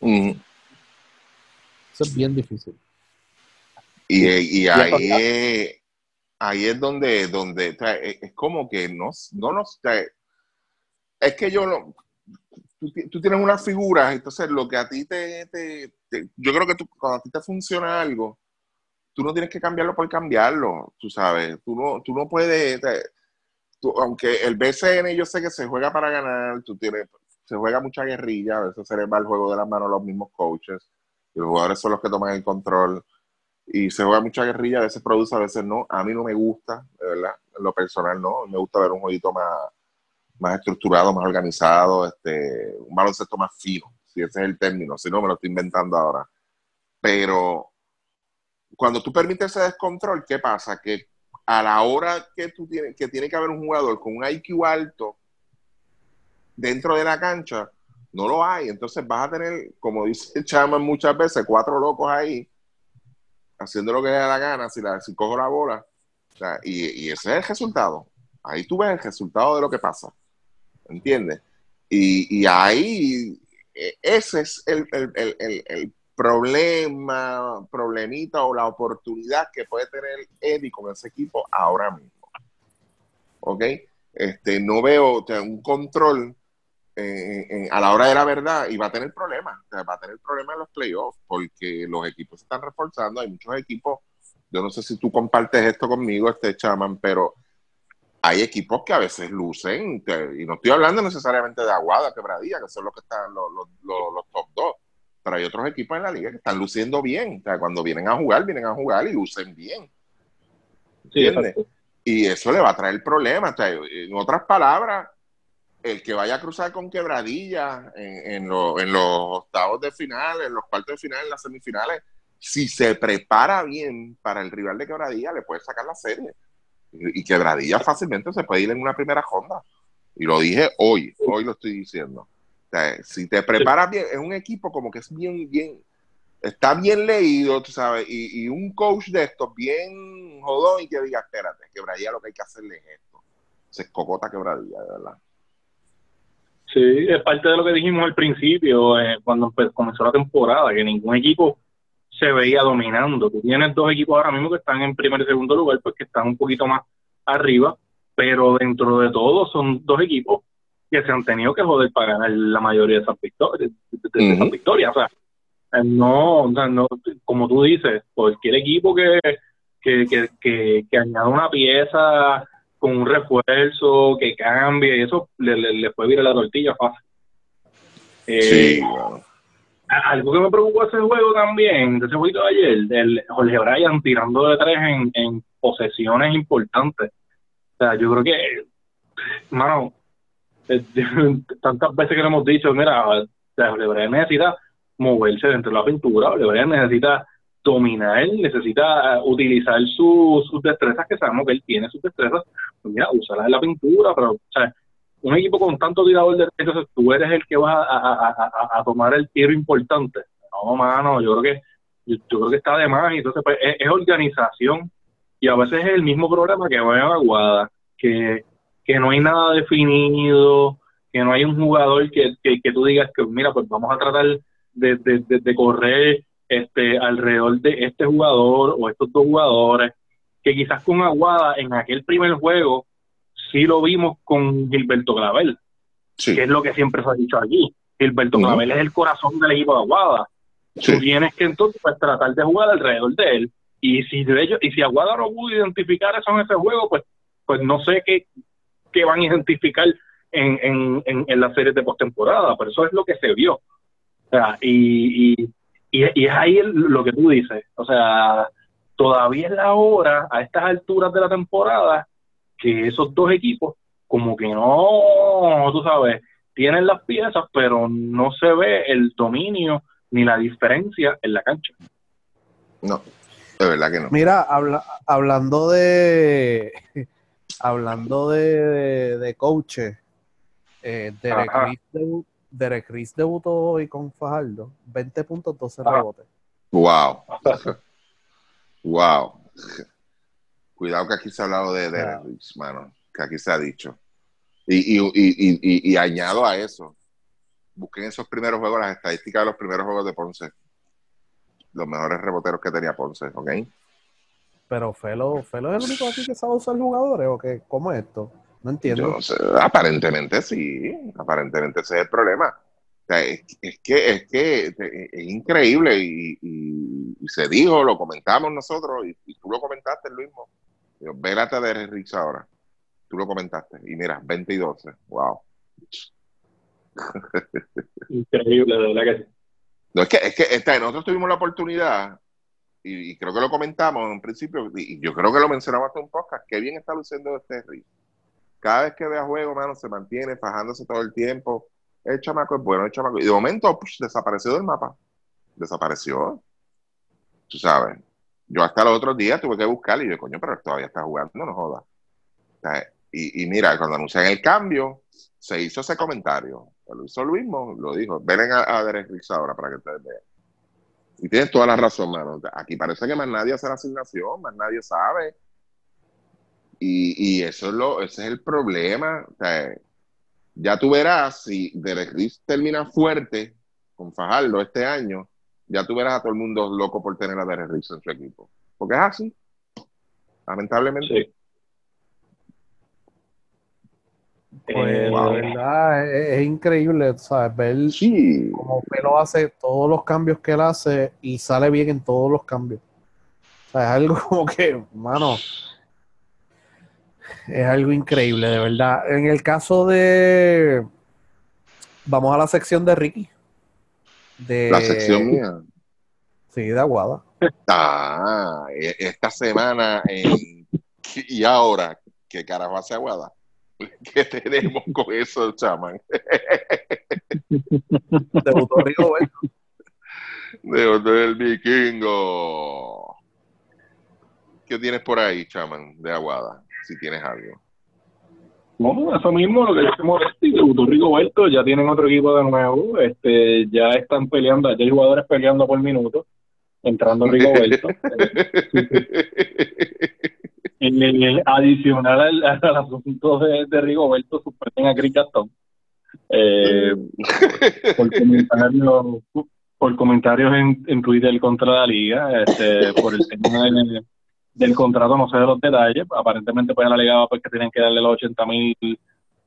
Eso es bien difícil.
Y, y ahí, ahí es donde, donde es como que no, no nos... es que yo no... Tú, tienes una figura, entonces lo que a ti te, yo creo que tú, cuando a ti te funciona algo, tú no tienes que cambiarlo por cambiarlo, tú sabes, tú no, tú no puedes, aunque el BCN yo sé que se juega para ganar, tú tienes, se juega mucha guerrilla, a veces se les va el juego de las manos a los mismos coaches, y los jugadores son los que toman el control, y se juega mucha guerrilla, a veces produce, a veces no. A mí no me gusta, de verdad, en lo personal no, me gusta ver un jueguito más, más estructurado, más organizado, este, un baloncesto más fino, si ese es el término, si no me lo estoy inventando ahora. Pero cuando tú permites ese descontrol, ¿qué pasa? Que a la hora que tú tienes, que tiene que haber un jugador con un IQ alto dentro de la cancha, no lo hay. Entonces vas a tener, como dice Chama muchas veces, cuatro locos ahí haciendo lo que le da la gana, si, la, si cojo la bola. y, ese es el resultado. Ahí tú ves el resultado de lo que pasa. ¿Entiendes? Y, y ahí, e, ese es el, el, el, el, problema, problemita o la oportunidad que puede tener Eddie con ese equipo ahora mismo. ¿Ok? Este, no veo un control a la hora de la verdad y va a tener problemas, va a tener problemas en los playoffs porque los equipos se están reforzando, hay muchos equipos, yo no sé si tú compartes esto conmigo, este chaman, pero hay equipos que a veces lucen, y no estoy hablando necesariamente de Aguada, Quebradilla, que son los que están los, los, top dos, pero hay otros equipos en la liga que están luciendo bien, cuando vienen a jugar, vienen a jugar y lucen bien. y eso le va a traer problemas. en otras palabras, el que vaya a cruzar con quebradilla en, en, los octavos de final, en los cuartos de final, en las semifinales, si se prepara bien para el rival de quebradilla, le puede sacar la serie. Y, quebradilla fácilmente se puede ir en una primera ronda. Y lo dije hoy, hoy lo estoy diciendo. si te preparas bien, es un equipo como que es bien, bien, está bien leído, tú sabes, y, un coach de estos bien jodón y que diga, espérate, quebradilla lo que hay que hacerle es esto. Se escocota quebradilla, de verdad.
Sí, es parte de lo que dijimos al principio, eh, cuando comenzó la temporada, que ningún equipo se veía dominando. Tú tienes dos equipos ahora mismo que están en primer y segundo lugar, pues que están un poquito más arriba, pero dentro de todo son dos equipos que se han tenido que joder para ganar la mayoría de esas victorias. De, victorias. O sea, eh, no, no, como tú dices, cualquier equipo que, que, que, que, que añada una pieza con un refuerzo que cambie, y eso le, le, puede virar la tortilla fácil. Eh, algo que me preocupó ese juego también, de ese juego de ayer, el Jorge Bryan tirando de tres en, en posesiones importantes. O sea, yo creo que, mano, eh, tantas veces que le hemos dicho, mira, Jorge Bryan necesita moverse dentro de la pintura, Jorge Bryan necesita dominar, necesita utilizar sus destrezas, que sabemos que él tiene sus destrezas, pues mira, usarlas en la pintura, pero, o sea, un equipo con tanto tirador de entonces tú eres el que vas a, tomar el tiro importante. No, mano, yo creo que yo, creo que está de más, entonces pues, es, organización, y a veces es el mismo programa que va a Aguada, que, que no hay nada definido, que no hay un jugador que, que, tú digas que, mira, pues vamos a tratar de, de, de correr este, alrededor de este jugador o estos dos jugadores, que quizás con Aguada en aquel primer juego sí lo vimos con Gilberto Clavel, que es lo que siempre se ha dicho aquí. Gilberto Clavel es el corazón del equipo de Aguada. Tú tienes que entonces pues, tratar de jugar alrededor de él. Y si de ellos, y si Aguada no pudo identificar eso en ese juego, pues, pues no sé qué, qué van a identificar en, en, en, en las series de postemporada, pero eso es lo que se vio. O sea, y, y y, es ahí lo que tú dices, o sea, todavía es la hora, a estas alturas de la temporada, que esos dos equipos, como que no, tú sabes, tienen las piezas, pero no se ve el dominio ni la diferencia en la cancha.
No, de verdad que no.
Mira, hablando de hablando de, de, coaches, eh, Derek Derek Riz debutó hoy con Fajardo, 20 puntos, 12 ah. rebotes.
Wow. wow. Cuidado que aquí se ha hablado de Riz, mano, que aquí se ha dicho. Y, y, y, y, añado a eso, busquen esos primeros juegos, las estadísticas de los primeros juegos de Ponce. Los mejores reboteros que tenía Ponce, ¿ok?
Pero Felo, Felo es el único aquí que sabe usar jugadores, ¿o qué? ¿Cómo es esto? No entiendo.
aparentemente sí, aparentemente ese es el problema. es, que, es que es increíble y, se dijo, lo comentamos nosotros y, tú lo comentaste, Luis. Vélate de Rix ahora. Tú lo comentaste. Y mira, 20 y 12. Wow.
Increíble, de verdad que sí.
No, es que, es que esta- nosotros tuvimos la oportunidad, y, y creo que lo comentamos en un principio, y yo creo que lo mencionamos hasta un podcast, qué bien está luciendo este Rick. Cada vez que vea juego, mano, se mantiene fajándose todo el tiempo. El chamaco es bueno, el chamaco. Y de momento, pues, desapareció del mapa. Desapareció. Tú sabes. Yo hasta los otros días tuve que buscarle y yo, coño, pero todavía está jugando, no joda. Y, y mira, cuando anuncian el cambio, se hizo ese comentario. Lo hizo Luis, Mo- lo dijo. Ven a, a Derek ahora para que ustedes vean. Y tienes toda la razón, mano. Aquí parece que más nadie hace la asignación, más nadie sabe. Y, y eso es lo, ese es el problema. Ya tú verás si Derek Riggs termina fuerte con Fajardo este año, ya tú verás a todo el mundo loco por tener a Derek Riggs en su equipo. Porque es así. Lamentablemente.
Sí.
Pues
Eh,
de verdad es, es increíble, ¿sabes? Ver
Sí.
cómo Pelo hace todos los cambios que él hace y sale bien en todos los cambios. O sea, es algo como que, mano, es algo increíble, de verdad. En el caso de, vamos a la sección de Ricky. De,
La sección mía.
Sí, de Aguada.
Ah, e- esta semana en y ahora, ¿qué carajo hace Aguada? ¿Qué tenemos con eso, chaman?
Debutó Rigoberto.
De Hotel del Vikingo. ¿Qué tienes por ahí, chaman, de Aguada? Si tienes algo.
No, eso mismo, lo que decimos es debutó Rigoberto, ya tienen otro equipo de nuevo, este, ya están peleando, ya hay jugadores peleando por minuto, entrando Rigoberto. Eh, adicional al, al asunto de, de Rigoberto, suspenden a Chris Gastón. Eh, por comentarios, por comentarios en, en Twitter contra la liga, este, por el tema de- del contrato, no sé de los detalles, aparentemente pues él alegaba pues que tenían que darle los 80 mil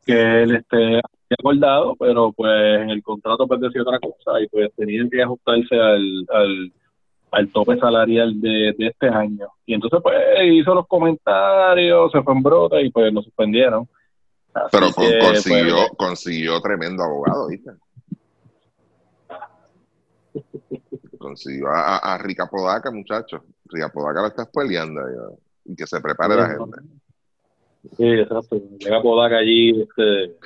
que él había acordado, pero pues en el contrato pues decía otra cosa y pues tenían que ajustarse al, al, al tope salarial de, de este año. Y entonces pues hizo los comentarios, se fue en brota y pues lo suspendieron. Así
Pero con-
que,
consiguió,
pues,
consiguió tremendo abogado, ¿viste? Consiguió a, a, a Rica Podaca, muchachos. Rica Podaca lo está peleando y que se prepare la gente.
Sí, exacto. Llega Podaca allí, este,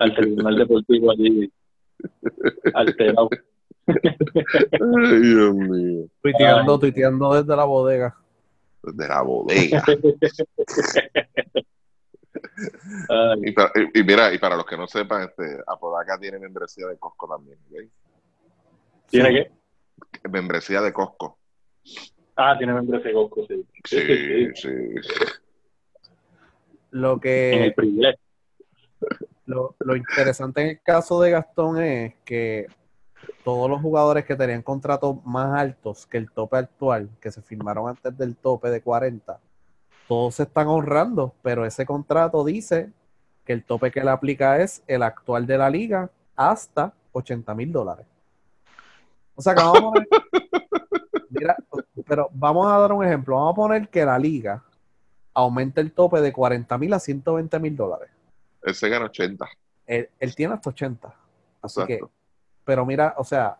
al tribunal deportivo allí, alterado.
Ay, Dios mío.
Tuiteando, tuiteando desde la bodega.
De la bodega. Y, para- y- y mira, y para los que no sepan, este, Apodaca tiene membresía de Costco también.
¿Tiene qué?
Membresía de Costco.
Ah, tiene membresía de Costco, sí.
Sí, sí.
Lo
En
que
el privilegio.
Lo, lo interesante en el caso de Gastón es que todos los jugadores que tenían contratos más altos que el tope actual, que se firmaron antes del tope de 40, todos se están honrando, pero ese contrato dice que el tope que le aplica es el actual de la liga hasta 80 mil dólares. O sea que vamos a poner, mira, pero vamos a dar un ejemplo, vamos a poner que la liga aumente el tope de 40 mil a 120 mil dólares
Él se gana 80.
él, él tiene hasta 80. Así que, pero mira, o sea,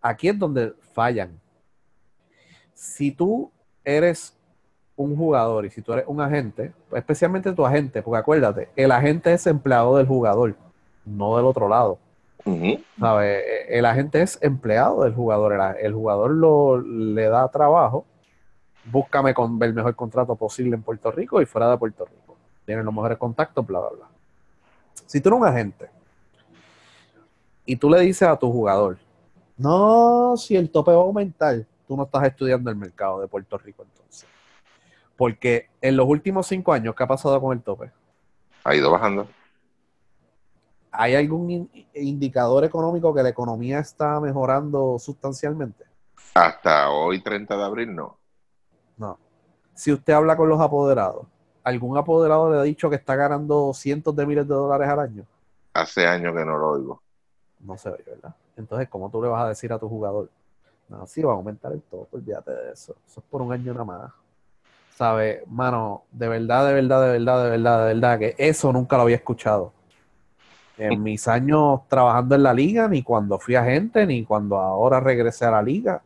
aquí es donde fallan. Si tú eres un jugador y si tú eres un agente, especialmente tu agente, porque acuérdate, el agente es empleado del jugador, no del otro lado.
Ujú.
¿sabes? El agente es empleado del jugador. El, el jugador lo, le da trabajo. Búscame con el mejor contrato posible en Puerto Rico y fuera de Puerto Rico. Tienen los mejores contactos, bla, bla, bla. Si tú eres un agente y tú le dices a tu jugador, no, si el tope va a aumentar, tú no estás estudiando el mercado de Puerto Rico entonces. Porque en los últimos cinco años, ¿qué ha pasado con el tope?
Ha ido bajando.
¿Hay algún in- indicador económico que la economía está mejorando sustancialmente?
Hasta hoy, 30 de abril, no.
No. Si usted habla con los apoderados, ¿algún apoderado le ha dicho que está ganando cientos de miles de dólares al año?
Hace años que no lo oigo.
No se ve, ¿verdad? Entonces, ¿cómo tú le vas a decir a tu jugador? No, sí, va a aumentar el tope, olvídate de eso. Eso es por un año nada más. ¿Sabe? Mano, de verdad, de verdad, de verdad, de verdad, de verdad, que eso nunca lo había escuchado. En mis años trabajando en la liga, ni cuando fui agente, ni cuando ahora regresé a la liga,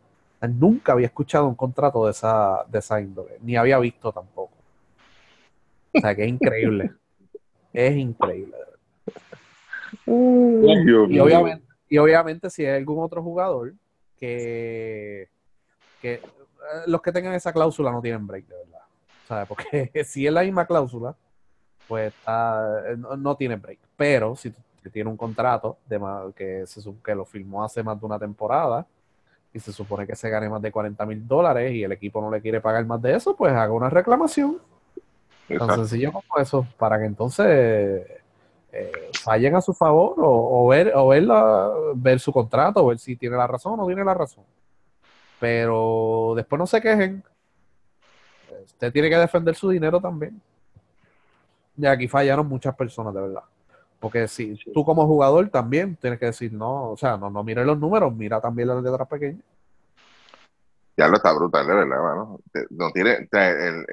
nunca había escuchado un contrato de esa, de esa índole, ni había visto tampoco. O sea, que es increíble. es increíble. y, obviamente, y obviamente si hay algún otro jugador que, que eh, los que tengan esa cláusula no tienen break, de verdad. Porque si es la misma cláusula, pues eh, no, tiene break. Pero si tiene un contrato de que, se, que lo firmó hace más de una temporada y se supone que se gane más de 40 mil dólares y el equipo no le quiere pagar más de eso, pues haga una reclamación. Tan sencillo como eso, para que entonces eh, fallen a su favor o, ver, o ver su contrato, ver si tiene la razón o no tiene la razón. Pero después no se quejen. Usted tiene que defender su dinero también. Y aquí fallaron muchas personas, de verdad. Porque si tú como jugador también tienes que decir, no, o sea, no, no mires los números, mira también las letras pequeñas.
Ya lo está brutal, de verdad, ¿no? No tiene, el,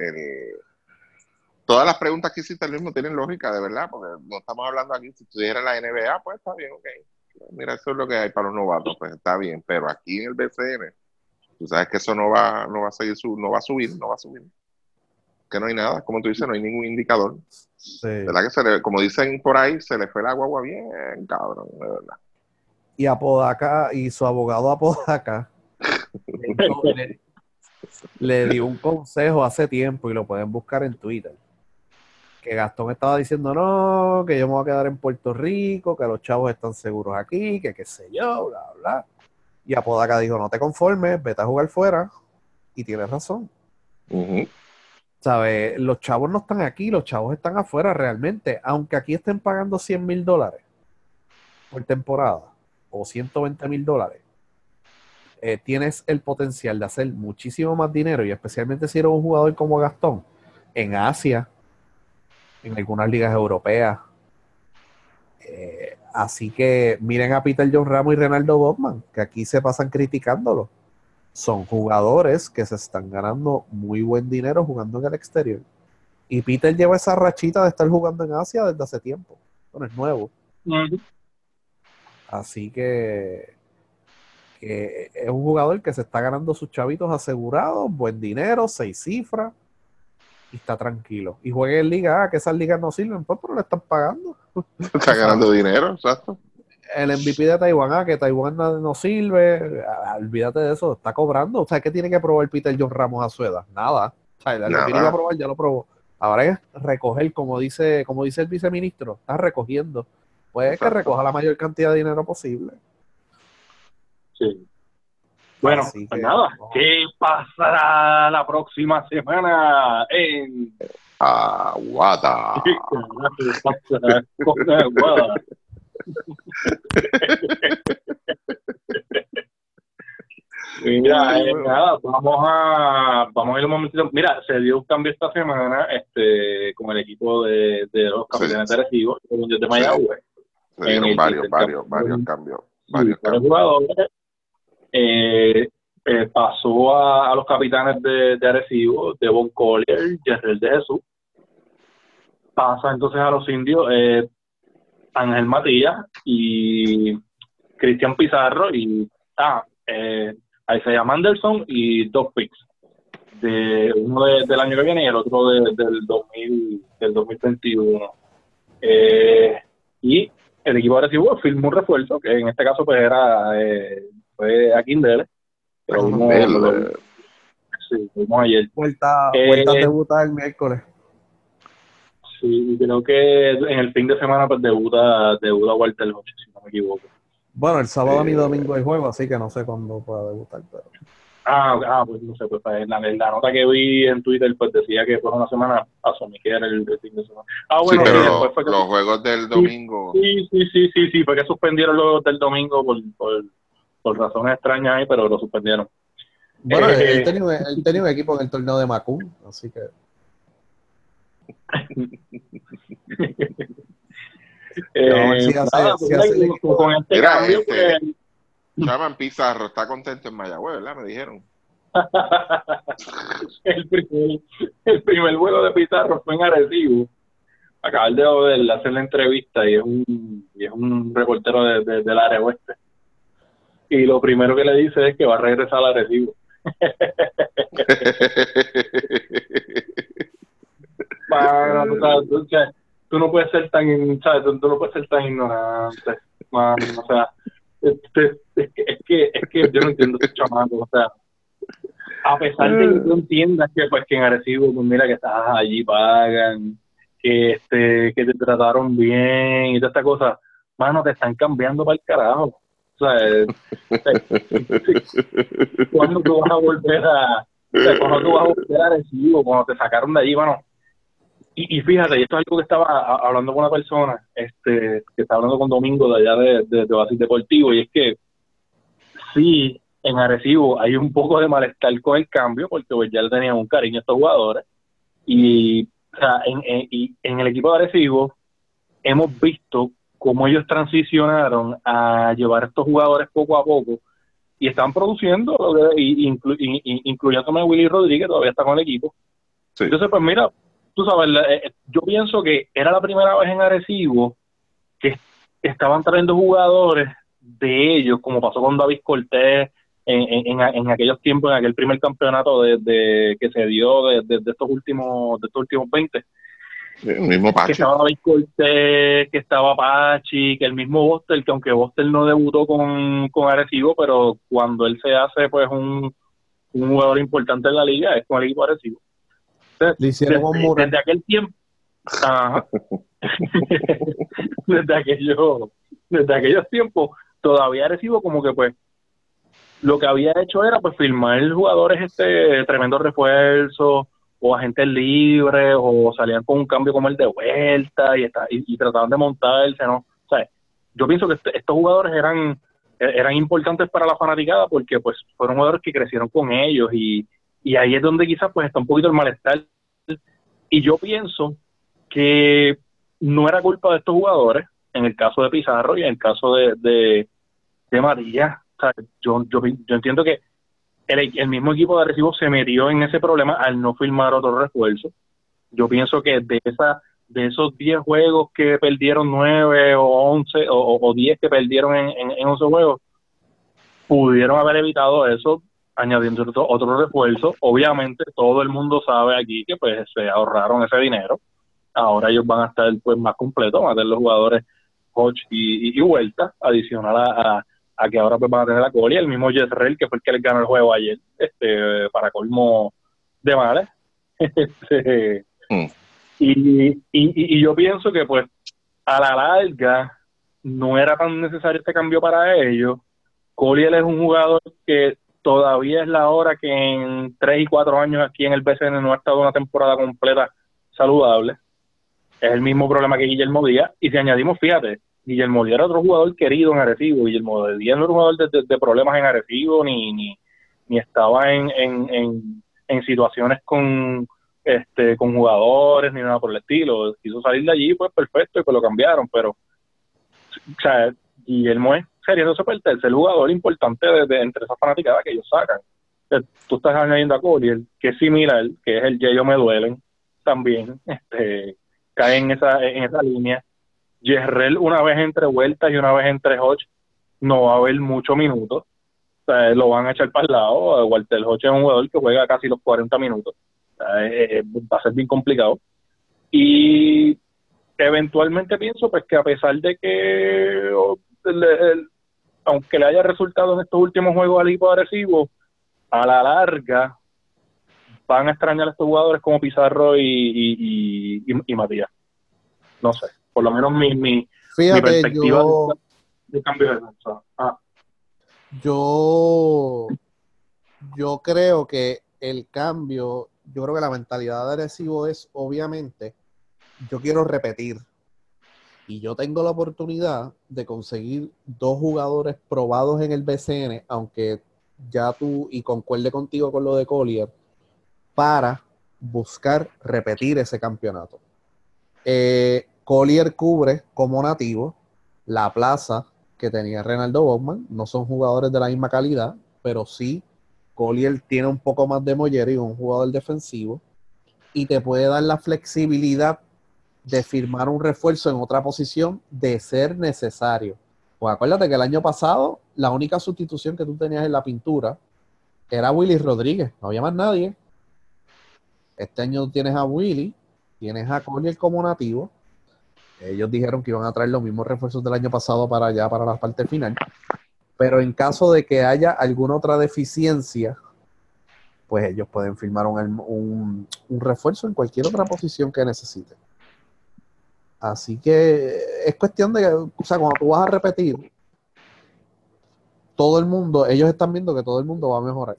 todas las preguntas que hiciste mismo tienen lógica, de verdad, porque no estamos hablando aquí, si estuviera en la NBA, pues está bien, ok. Mira, eso es lo que hay para los novatos, pues está bien, pero aquí en el BCN, tú sabes que eso no va, no va a seguir, su, no va a subir, no va a subir que no hay nada, como tú dices, no hay ningún indicador. ¿Verdad que se le, como dicen por ahí, se le fue la guagua bien, cabrón, de verdad.
Y Apodaca, y su abogado Apodaca, le, le dio un consejo hace tiempo y lo pueden buscar en Twitter. Que Gastón estaba diciendo, no, que yo me voy a quedar en Puerto Rico, que los chavos están seguros aquí, que qué sé yo, bla, bla. Y Apodaca dijo, no te conformes, vete a jugar fuera. Y tienes razón. ¿Sabes? Los chavos no están aquí, los chavos están afuera realmente. Aunque aquí estén pagando 100 mil dólares por temporada o 120 mil dólares, eh, tienes el potencial de hacer muchísimo más dinero y especialmente si eres un jugador como Gastón en Asia, en algunas ligas europeas. Eh, así que miren a Peter John Ramos y Renaldo Botman, que aquí se pasan criticándolo son jugadores que se están ganando muy buen dinero jugando en el exterior. Y Peter lleva esa rachita de estar jugando en Asia desde hace tiempo. Bueno, es nuevo. Así que, es un jugador que se está ganando sus chavitos asegurados, buen dinero, seis cifras, y está tranquilo. Y juega en Liga A, que esas ligas no sirven, pues, pero le están pagando.
Está ganando dinero, exacto
el MVP de Taiwán, ah, que Taiwán no, sirve, ah, olvídate de eso, está cobrando. O sea, ¿qué tiene que probar Peter John Ramos a su edad? Nada. O sea, lo que tiene que probar ya lo probó. Ahora es recoger, como dice, como dice el viceministro, está recogiendo. Pues que recoja la mayor cantidad de dinero posible.
Sí. Bueno, pues nada, ¿qué pasará la próxima semana en
Aguada? ¿Qué pasará con Aguada?
Mira, eh, nada, vamos a, vamos a ir un momentito. Mira, se dio un cambio esta semana este, con el equipo de, de los campeones de Recibo, de Mayagüez.
Se dieron varios, varios, varios cambios. Varios cambios. jugadores.
Eh, eh, pasó a, a, los capitanes de, de Arecibo, Devon Collier, Jerrel de Jesús. Pasa entonces a los indios. Eh, Ángel Matías y Cristian Pizarro y ah, eh, Isaiah Manderson y dos picks. De uno del año que viene y el otro del, 2000, del 2021. Eh, y el equipo recibió firmó un refuerzo, que en este caso pues era eh, fue a Kindle. Pero vimos, sí, vimos ayer.
Vuelta, vuelta a debutar el miércoles.
Sí, creo que en el fin de semana pues debuta, debuta Walter Hodge, si no me equivoco.
Bueno, el sábado y domingo hay juego, así que no sé cuándo pueda debutar, pero...
Ah, ah, pues no sé, pues en la, la, nota que vi en Twitter pues decía que fue una semana asumí que era el, fin de semana. Ah, bueno,
sí, pero fue los juegos del domingo.
Sí, sí, sí, sí, sí, fue que suspendieron los juegos del domingo por, por, por razones extrañas ahí, pero lo suspendieron.
Bueno, eh, él, tenía, él tenía un equipo en el torneo de Macum, así que...
Chaman Pizarro está contento en Mayagüez, ¿verdad? Me dijeron.
el, primer, el primer vuelo de Pizarro fue en Arecibo acaba de hacer la entrevista y es un, y es un reportero de, del área oeste. Y lo primero que le dice es que va a regresar al Arecibo. tú, no puedes ser tan, ¿sabes? Tú, no puedes ser tan ignorante, o sea, este, es, que, es, que, es que yo no entiendo este chamaco, o sea, a pesar de que tú entiendas que pues que en Arecibo, pues mira que estás allí, pagan, que este, que te trataron bien y toda esta cosa, mano, te están cambiando para el carajo. O sea, eh, cuando tú vas a volver a, cuando tú vas a volver a Arecibo, cuando te sacaron de allí, bueno, y, y, fíjate, y esto es algo que estaba hablando con una persona, este, que estaba hablando con Domingo de allá de, de, de Deportivo, y es que sí, en Arecibo hay un poco de malestar con el cambio, porque pues ya le tenían un cariño a estos jugadores. Y, o sea, en, en, en el equipo de Arecibo hemos visto cómo ellos transicionaron a llevar a estos jugadores poco a poco y están produciendo, y, inclu, incluyéndome a Willy Rodríguez, todavía está con el equipo. Entonces, pues mira, tú sabes, eh, yo pienso que era la primera vez en Arecibo que estaban trayendo jugadores de ellos, como pasó con David Cortés, en, en, aquellos tiempos, en aquel primer campeonato de, que se dio de, de, estos últimos de estos últimos 20.
El mismo Pachi.
Que estaba David Cortés, que estaba Pachi, que el mismo Bostel, que aunque Bostel no debutó con, con Arecibo, pero cuando él se hace pues un, un jugador importante en la liga es con el equipo Arecibo. Desde, desde, aquel tiempo, desde, aquello, desde aquellos tiempos, todavía Arecibo como que pues lo que había hecho era pues firmar jugadores este tremendo refuerzo o agentes libres o salían con un cambio como el de vuelta y, está, y, trataban de montarse, ¿no? O sea, yo pienso que este, estos jugadores eran eran importantes para la fanaticada porque pues fueron jugadores que crecieron con ellos y, y ahí es donde quizás pues está un poquito el malestar y yo pienso que no era culpa de estos jugadores en el caso de Pizarro y en el caso de, de, de María yo, yo, yo entiendo que el, el, mismo equipo de Arecibo se metió en ese problema al no firmar otro refuerzo. Yo pienso que de esa de esos 10 juegos que perdieron 9 o 11 o, o 10 que perdieron en, en, en, esos juegos, pudieron haber evitado eso añadiendo otro, otro refuerzo. Obviamente todo el mundo sabe aquí que pues se ahorraron ese dinero. Ahora ellos van a estar pues más completos, van a tener los jugadores coach y, y, vuelta adicional a, a que ahora pues van a tener la cola y el mismo Jezreel que fue el que les ganó el juego ayer este para colmo de males este, mm. y, y, yo pienso que pues a la larga no era tan necesario este cambio para ellos Collier es un jugador que todavía es la hora que en tres y cuatro años aquí en el BCN no ha estado una temporada completa saludable es el mismo problema que Guillermo Díaz y si añadimos fíjate Guillermo Díaz era otro jugador querido en Arecibo. Guillermo Díaz no era un jugador de, problemas en Arecibo, ni, ni, ni estaba en, en, en, situaciones con este con jugadores, ni nada por el estilo. Quiso salir de allí, pues perfecto, y pues lo cambiaron, pero o sea, Guillermo es eso fue el tercer jugador importante de, entre esas fanaticadas que ellos sacan. tú estás añadiendo a Collier, que es similar, que es el Yeyo Me Duelen, también, este, cae en esa, en esa línea Yerrel una vez entre vueltas y una vez entre Hodge no va a haber muchos minutos. Lo van a echar para el lado. Walter Hodge es un jugador que juega casi los 40 minutos. va a ser bien complicado. Y eventualmente pienso pues que a pesar de que aunque le haya resultado en estos últimos juegos al equipo agresivo, a la larga van a extrañar a estos jugadores como Pizarro y, y, y Matías. No sé por lo menos mi, mi, perspectiva de, cambio de ah.
Yo, yo creo que el cambio, yo creo que la mentalidad de Arecibo es obviamente, yo quiero repetir. Y yo tengo la oportunidad de conseguir dos jugadores probados en el BCN, aunque ya tú, y concuerde contigo con lo de Collier, para buscar repetir ese campeonato. Eh, Collier cubre como nativo la plaza que tenía Renaldo Bowman. No son jugadores de la misma calidad, pero sí Collier tiene un poco más de mollero y un jugador defensivo y te puede dar la flexibilidad de firmar un refuerzo en otra posición de ser necesario. Pues acuérdate que el año pasado la única sustitución que tú tenías en la pintura era Willy Rodríguez, no había más nadie. Este año tienes a Willy, tienes a Collier como nativo. Ellos dijeron que iban a traer los mismos refuerzos del año pasado para allá, para la parte final. Pero en caso de que haya alguna otra deficiencia, pues ellos pueden firmar un, un refuerzo en cualquier otra posición que necesiten. Así que es cuestión de, o sea, cuando tú vas a repetir, todo el mundo, ellos están viendo que todo el mundo va a mejorar.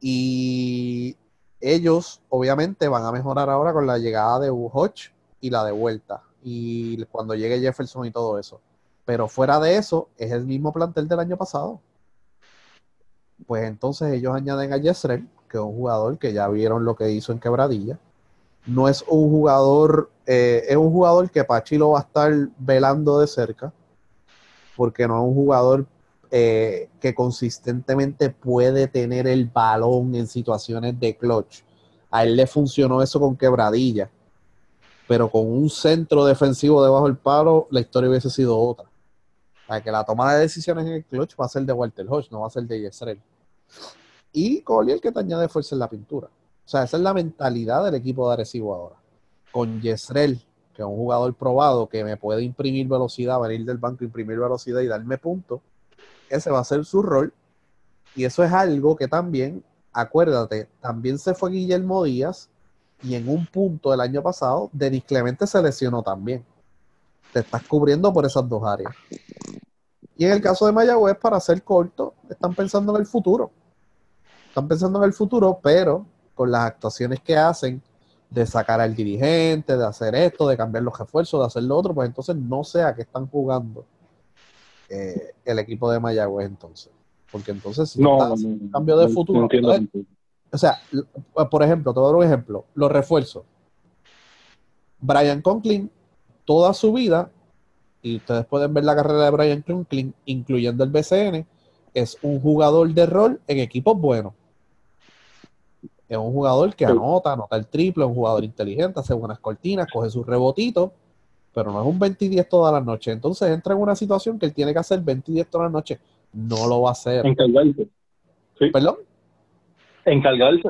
Y ellos, obviamente, van a mejorar ahora con la llegada de Hodge y la de vuelta. Y cuando llegue Jefferson y todo eso. Pero fuera de eso, es el mismo plantel del año pasado. Pues entonces ellos añaden a Yesrel, que es un jugador que ya vieron lo que hizo en Quebradilla no es un jugador, eh, es un jugador que Pachi lo va a estar velando de cerca, porque no es un jugador eh, que consistentemente puede tener el balón en situaciones de clutch. A él le funcionó eso con quebradilla, pero con un centro defensivo debajo del palo, la historia hubiese sido otra. Para que la toma de decisiones en el clutch va a ser de Walter Hodge, no va a ser de Yesrel. Y Collier que te añade fuerza en la pintura. O sea, esa es la mentalidad del equipo de Arecibo ahora. Con Yesrel, que es un jugador probado que me puede imprimir velocidad, venir del banco, imprimir velocidad y darme puntos, ese va a ser su rol. Y eso es algo que también, acuérdate, también se fue Guillermo Díaz y en un punto del año pasado, Denis Clemente se lesionó también. Te estás cubriendo por esas dos áreas. Y en el caso de Mayagüez, para ser corto, están pensando en el futuro. Están pensando en el futuro, pero con las actuaciones que hacen de sacar al dirigente, de hacer esto, de cambiar los refuerzos, de hacer lo otro, pues entonces no sé a qué están jugando eh, el equipo de Mayagüez entonces. Porque entonces si no, un cambio de futuro. o sea, por ejemplo, te voy a dar un ejemplo. Los refuerzos. Brian Conklin, toda su vida, y ustedes pueden ver la carrera de Brian Conklin, incluyendo el BCN, es un jugador de rol en equipos buenos es un jugador que anota, anota el triple, es un jugador inteligente, hace buenas cortinas, coge sus rebotitos, pero no es un 20 y 10 todas las noches. Entonces entra en una situación que él tiene que hacer 20 y 10 todas las noches. No lo va a hacer.
Encargarse.
Sí. ¿Perdón?
Encargarse.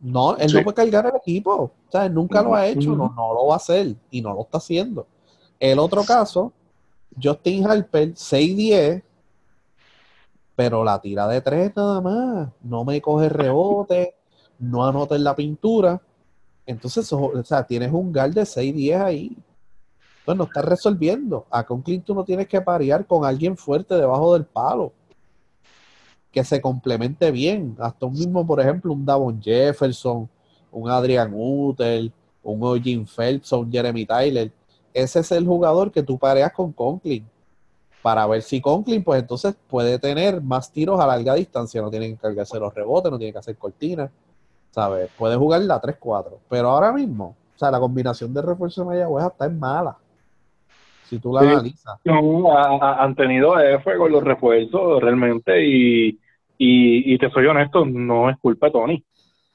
No, él no puede cargar el equipo. O sea, él nunca lo ha hecho, no, no lo va a hacer y no lo está haciendo. El otro caso, Justin Harper, 6-10, pero la tira de tres nada más. No me coge rebote, no anota en la pintura. Entonces, o sea, tienes un gal de 6-10 ahí. Entonces no estás resolviendo. A Conklin tú no tienes que parear con alguien fuerte debajo del palo. Que se complemente bien. Hasta un mismo, por ejemplo, un Davon Jefferson, un Adrian Utel, un Eugene Phelps un Jeremy Tyler. Ese es el jugador que tú pareas con Conklin. Para ver si Conklin, pues entonces puede tener más tiros a larga distancia. No tiene que cargarse los rebotes, no tiene que hacer cortinas ¿sabes? Puede jugar la 3-4, pero ahora mismo, o sea, la combinación de refuerzo de Mayagüez está en mala. Si tú la analizas.
han tenido F con los refuerzos realmente y, y, te soy honesto, no es culpa de Tony.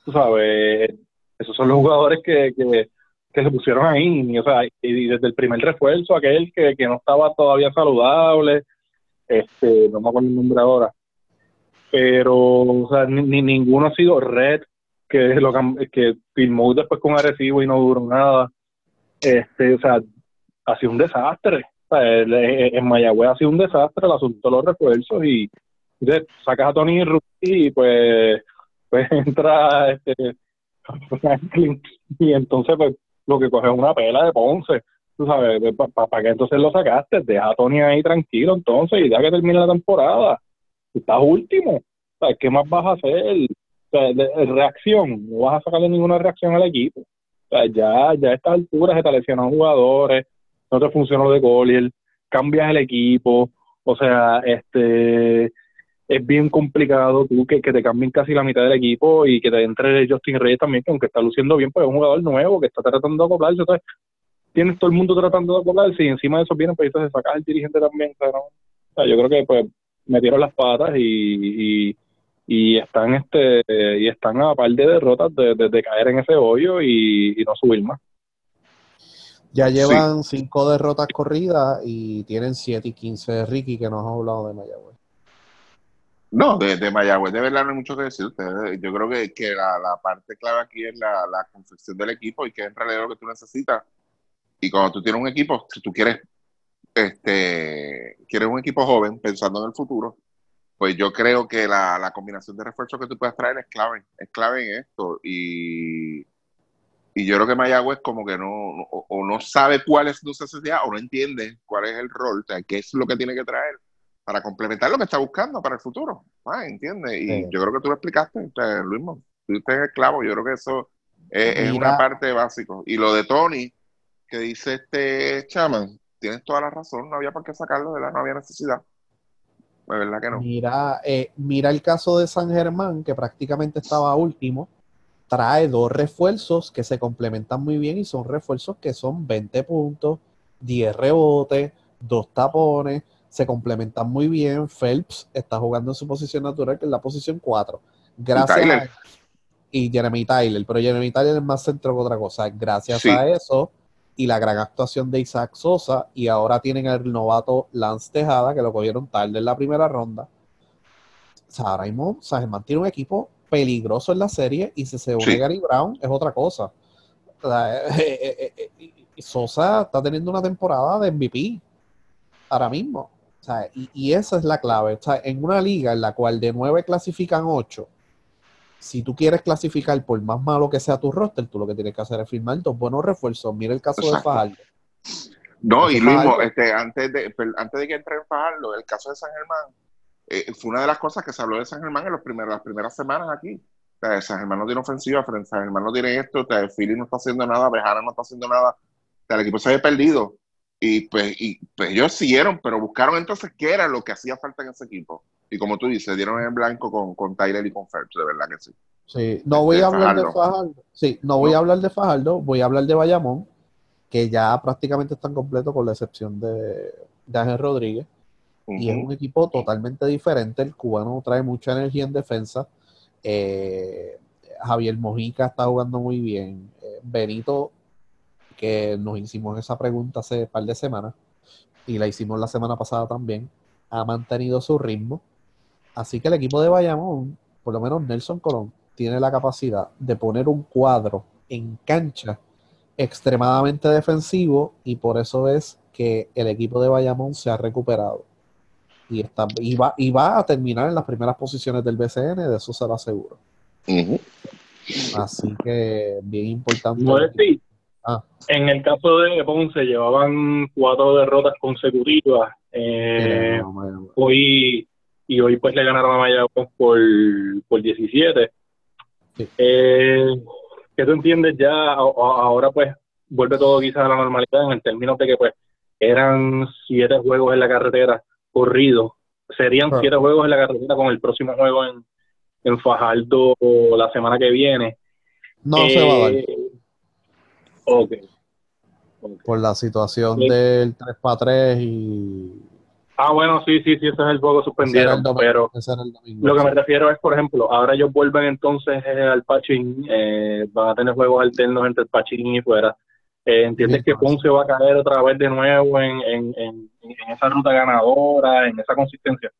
Tú sabes, esos son los jugadores que, que, se pusieron ahí, y, o sea, y desde el primer refuerzo, aquel que, que no estaba todavía saludable, este, no me acuerdo el nombre ahora, pero o sea, ni, ninguno ha sido red que lo que filmó después con Arecibo y no duró nada. Este, o sea, ha sido un desastre. en Mayagüez ha sido un desastre el asunto de los refuerzos y, sacas a Tony y pues pues entra este y entonces pues lo que coge es una pela de Ponce tú sabes para pa, que entonces lo sacaste deja a Tony ahí tranquilo entonces y ya que termine la temporada estás último ¿qué más vas a hacer? Reacción, no vas a sacarle ninguna reacción al equipo. ya, ya a estas alturas se te lesionan jugadores, no te funciona lo de Goliel, cambias el equipo, o sea, este es bien complicado tú que, te cambien casi la mitad del equipo y que te entre Justin Reyes también, que aunque está luciendo bien, pues es un jugador nuevo que está tratando de acoplarse, entonces tienes todo el mundo tratando de acoplarse y encima de eso vienen pues entonces sacar al dirigente también, yo creo que pues metieron las patas y están este y están a par de derrotas de, de, caer en ese hoyo y, no subir más.
Ya llevan cinco derrotas corridas y tienen 7 y 15 de Ricky, que nos ha hablado de Mayagüez.
No, de, de Mayagüez de verdad no hay mucho que decir. Yo creo que, que la, la, parte clave aquí es la, la confección del equipo y que es en realidad lo que tú necesitas. Y cuando tú tienes un equipo, si tú quieres, este, quieres un equipo joven pensando en el futuro, pues yo creo que la, la combinación de refuerzos que tú puedes traer es clave, es clave en esto. Y, y yo creo que Mayagüez como que no, o, no sabe cuál es su necesidad o no entiende cuál es el rol, o sea, qué es lo que tiene que traer para complementar lo que está buscando para el futuro. Ah, ¿entiendes? Y yo creo que tú lo explicaste, Luis, tú estás esclavo, yo creo que eso es, una parte básica. Y lo de Tony, que dice este Chaman, tienes toda la razón, no había por qué sacarlo, de la no había necesidad. De verdad que no.
Mira, eh, mira el caso de San Germán, que prácticamente estaba último, trae dos refuerzos que se complementan muy bien y son refuerzos que son 20 puntos, 10 rebotes, dos tapones, se complementan muy bien. Phelps está jugando en su posición natural, que es la posición 4. Gracias y, a, y Jeremy Tyler, pero Jeremy Tyler es más centro que otra cosa. Gracias a eso y la gran actuación de Isaac Sosa, y ahora tienen al novato Lance Tejada, que lo cogieron tarde en la primera ronda. O sea, ahora mismo Germán tiene un equipo peligroso en la serie y si se une Gary Brown es otra cosa. Eh, eh, eh, Sosa está teniendo una temporada de MVP ahora mismo. y, esa es la clave. en una liga en la cual de nueve clasifican ocho, si tú quieres clasificar por más malo que sea tu roster, tú lo que tienes que hacer es firmar dos buenos refuerzos. Mira el caso de Fajardo.
No, y Luis, este, antes, de, antes de que entre en Fajardo, el caso de San Germán, eh, fue una de las cosas que se habló de San Germán en los primeros, las primeras semanas aquí. San Germán no tiene ofensiva, San Germán no tiene esto, o Philly no está haciendo nada, Bejana no está haciendo nada. el equipo se había perdido. Y pues, y pues ellos siguieron, pero buscaron entonces qué era lo que hacía falta en ese equipo. Y como tú dices, dieron en blanco con, con Tyler y con Phelps, de verdad que sí.
Sí, no voy a hablar de Fajardo. Sí, no voy a hablar de Fajardo, voy a hablar de Bayamón, que ya prácticamente están completos con la excepción de, de Ángel Rodríguez. Y es un equipo totalmente diferente. El cubano trae mucha energía en defensa. Eh, Javier Mojica está jugando muy bien. Eh, Benito, que nos hicimos esa pregunta hace un par de semanas, y la hicimos la semana pasada también, ha mantenido su ritmo. Así que el equipo de Bayamón, por lo menos Nelson Colón, tiene la capacidad de poner un cuadro en cancha extremadamente defensivo y por eso es que el equipo de Bayamón se ha recuperado y, está, y, va, y va a terminar en las primeras posiciones del BCN, de eso se lo aseguro. Así que bien importante.
Ah. En el caso de Ponce llevaban cuatro derrotas consecutivas. Eh, hoy y hoy pues le ganaron a Mayagüez por, por 17. Eh, que tú entiendes ya, ahora pues vuelve todo quizás a la normalidad en el término de que pues eran siete juegos en la carretera corridos. Serían siete juegos en la carretera con el próximo juego en, en Fajardo la semana que viene.
No se va a dar. Okay. Por la situación del 3 para 3 y
Ah, bueno, sí, sí, sí, ese es el juego suspendido. pero lo que me refiero es, por ejemplo, ahora ellos vuelven entonces eh, al Pachín, eh, van a tener juegos alternos entre el Pachín y fuera. Eh, ¿Entiendes que Ponce va a caer otra vez de nuevo en, en, en, esa ruta ganadora, en esa consistencia?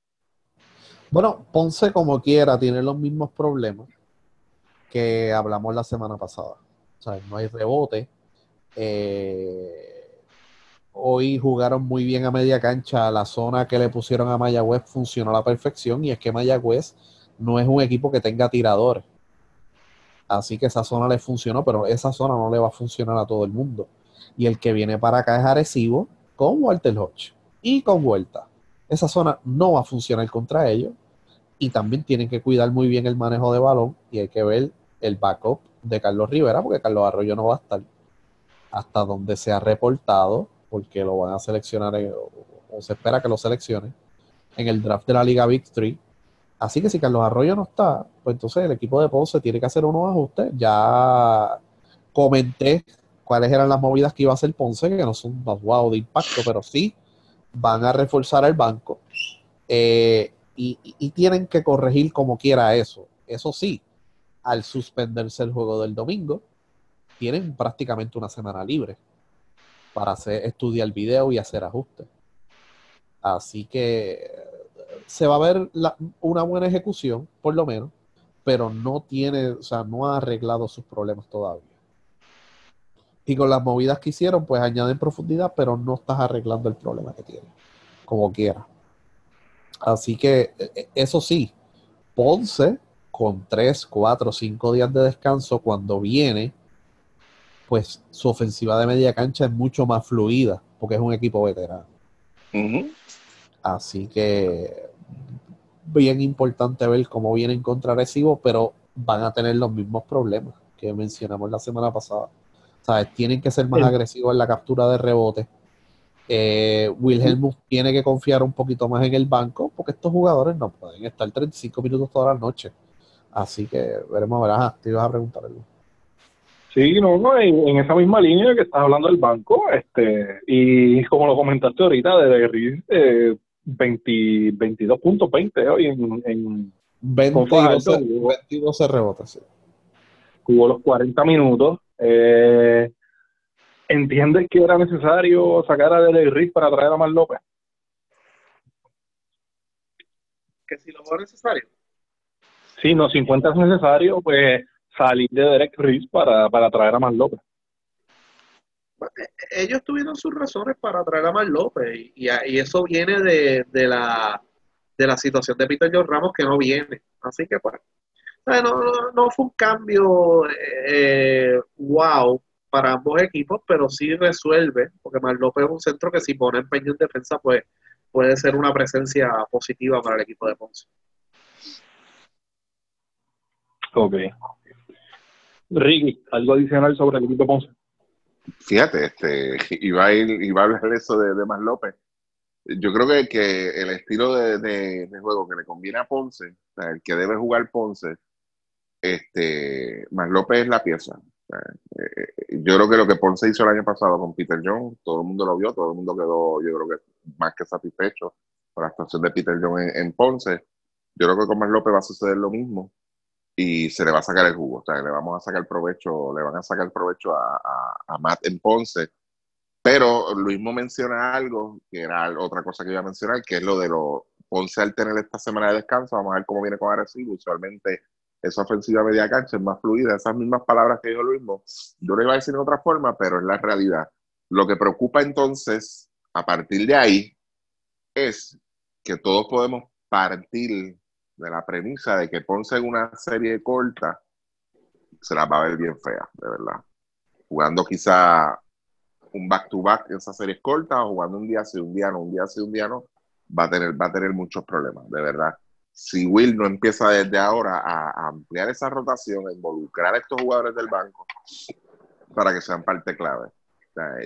Bueno, Ponce como quiera tiene los mismos problemas que hablamos la semana pasada. O sea, no hay rebote. Eh, hoy jugaron muy bien a media cancha. La zona que le pusieron a Mayagüez funcionó a la perfección y es que Mayagüez no es un equipo que tenga tiradores. Así que esa zona le funcionó, pero esa zona no le va a funcionar a todo el mundo. Y el que viene para acá es Arecibo con Walter Hodge y con Vuelta. Esa zona no va a funcionar contra ellos y también tienen que cuidar muy bien el manejo de balón y hay que ver el backup de Carlos Rivera porque Carlos Arroyo no va a estar hasta donde se ha reportado porque lo van a seleccionar o, se espera que lo seleccione en el draft de la Liga Victory. Así que si Carlos Arroyo no está, pues entonces el equipo de Ponce tiene que hacer unos ajustes. Ya comenté cuáles eran las movidas que iba a hacer Ponce, que no son más wow de impacto, pero sí van a reforzar el banco. Eh, y, tienen que corregir como quiera eso. Eso sí, al suspenderse el juego del domingo, tienen prácticamente una semana libre para hacer, estudiar video y hacer ajustes. Así que eh, se va a ver una buena ejecución, por lo menos, pero no tiene, o sea, no ha arreglado sus problemas todavía. Y con las movidas que hicieron, pues añaden profundidad, pero no estás arreglando el problema que tiene, como quiera. Así que, e, e, eso sí, Ponce, con 3, 4, 5 días de descanso, cuando viene, pues su ofensiva de media cancha es mucho más fluida, porque es un equipo veterano. Así que bien importante ver cómo vienen contra Recibo, pero van a tener los mismos problemas que mencionamos la semana pasada. ¿Sabes? Tienen que ser más agresivos en la captura de rebote. Eh, Wilhelmus tiene que confiar un poquito más en el banco porque estos jugadores no pueden estar 35 minutos toda la noche. Así que veremos, verás, te ibas a preguntar algo.
Sí, no, no en, esa misma línea que estás hablando del banco, este y como lo comentaste ahorita, de eh, 22 puntos 20 hoy en, en
22, 22 rebotes. Sí.
Jugó los 40 minutos. Eh, ¿Entiendes que era necesario sacar a Derek Riz para traer a Mar López?
Que si lo fue necesario.
Sí, no, si encuentras necesario, pues salir de Derek Riz para, para traer a Mar López.
Eh, ellos tuvieron sus razones para traer a Mar López y, eso viene de, la, de la situación de Peter John Ramos que no viene. Así que pues, no, no, fue un cambio eh, wow para ambos equipos, pero sí resuelve, porque Mar López es un centro que si pone empeño en defensa, pues puede ser una presencia positiva para el equipo de Ponce.
Ok. Ricky, ¿algo adicional sobre el equipo de Ponce?
Fíjate, este, iba a, ir, iba a hablar eso de, de Mar López. Yo creo que, que el estilo de, juego que le conviene a Ponce, el que debe jugar Ponce, este, Mar López es la pieza. Eh, yo creo que lo que Ponce hizo el año pasado con Peter Jones, todo el mundo lo vio, todo el mundo quedó, yo creo que más que satisfecho por la actuación de Peter Jones en, en Ponce. Yo creo que con Mar López va a suceder lo mismo y se le va a sacar el jugo. O sea, le vamos a sacar provecho, le van a sacar provecho a, a, Matt en Ponce. Pero Luis menciona algo, que era otra cosa que iba a mencionar, que es lo de lo Ponce al tener esta semana de descanso, vamos a ver cómo viene con Arecibo. Usualmente esa ofensiva media cancha es más fluida, esas mismas palabras que dijo Luis yo le iba a decir de otra forma, pero es la realidad. Lo que preocupa entonces, a partir de ahí, es que todos podemos partir de la premisa de que Ponce en una serie corta se la va a ver bien fea, de verdad. Jugando quizá un back-to-back en esas series cortas o jugando un día sí, un día no, un día sí, un día no, va a tener, va a tener muchos problemas, de verdad. Si Will no empieza desde ahora a, ampliar esa rotación, a involucrar a estos jugadores del banco para que sean parte clave.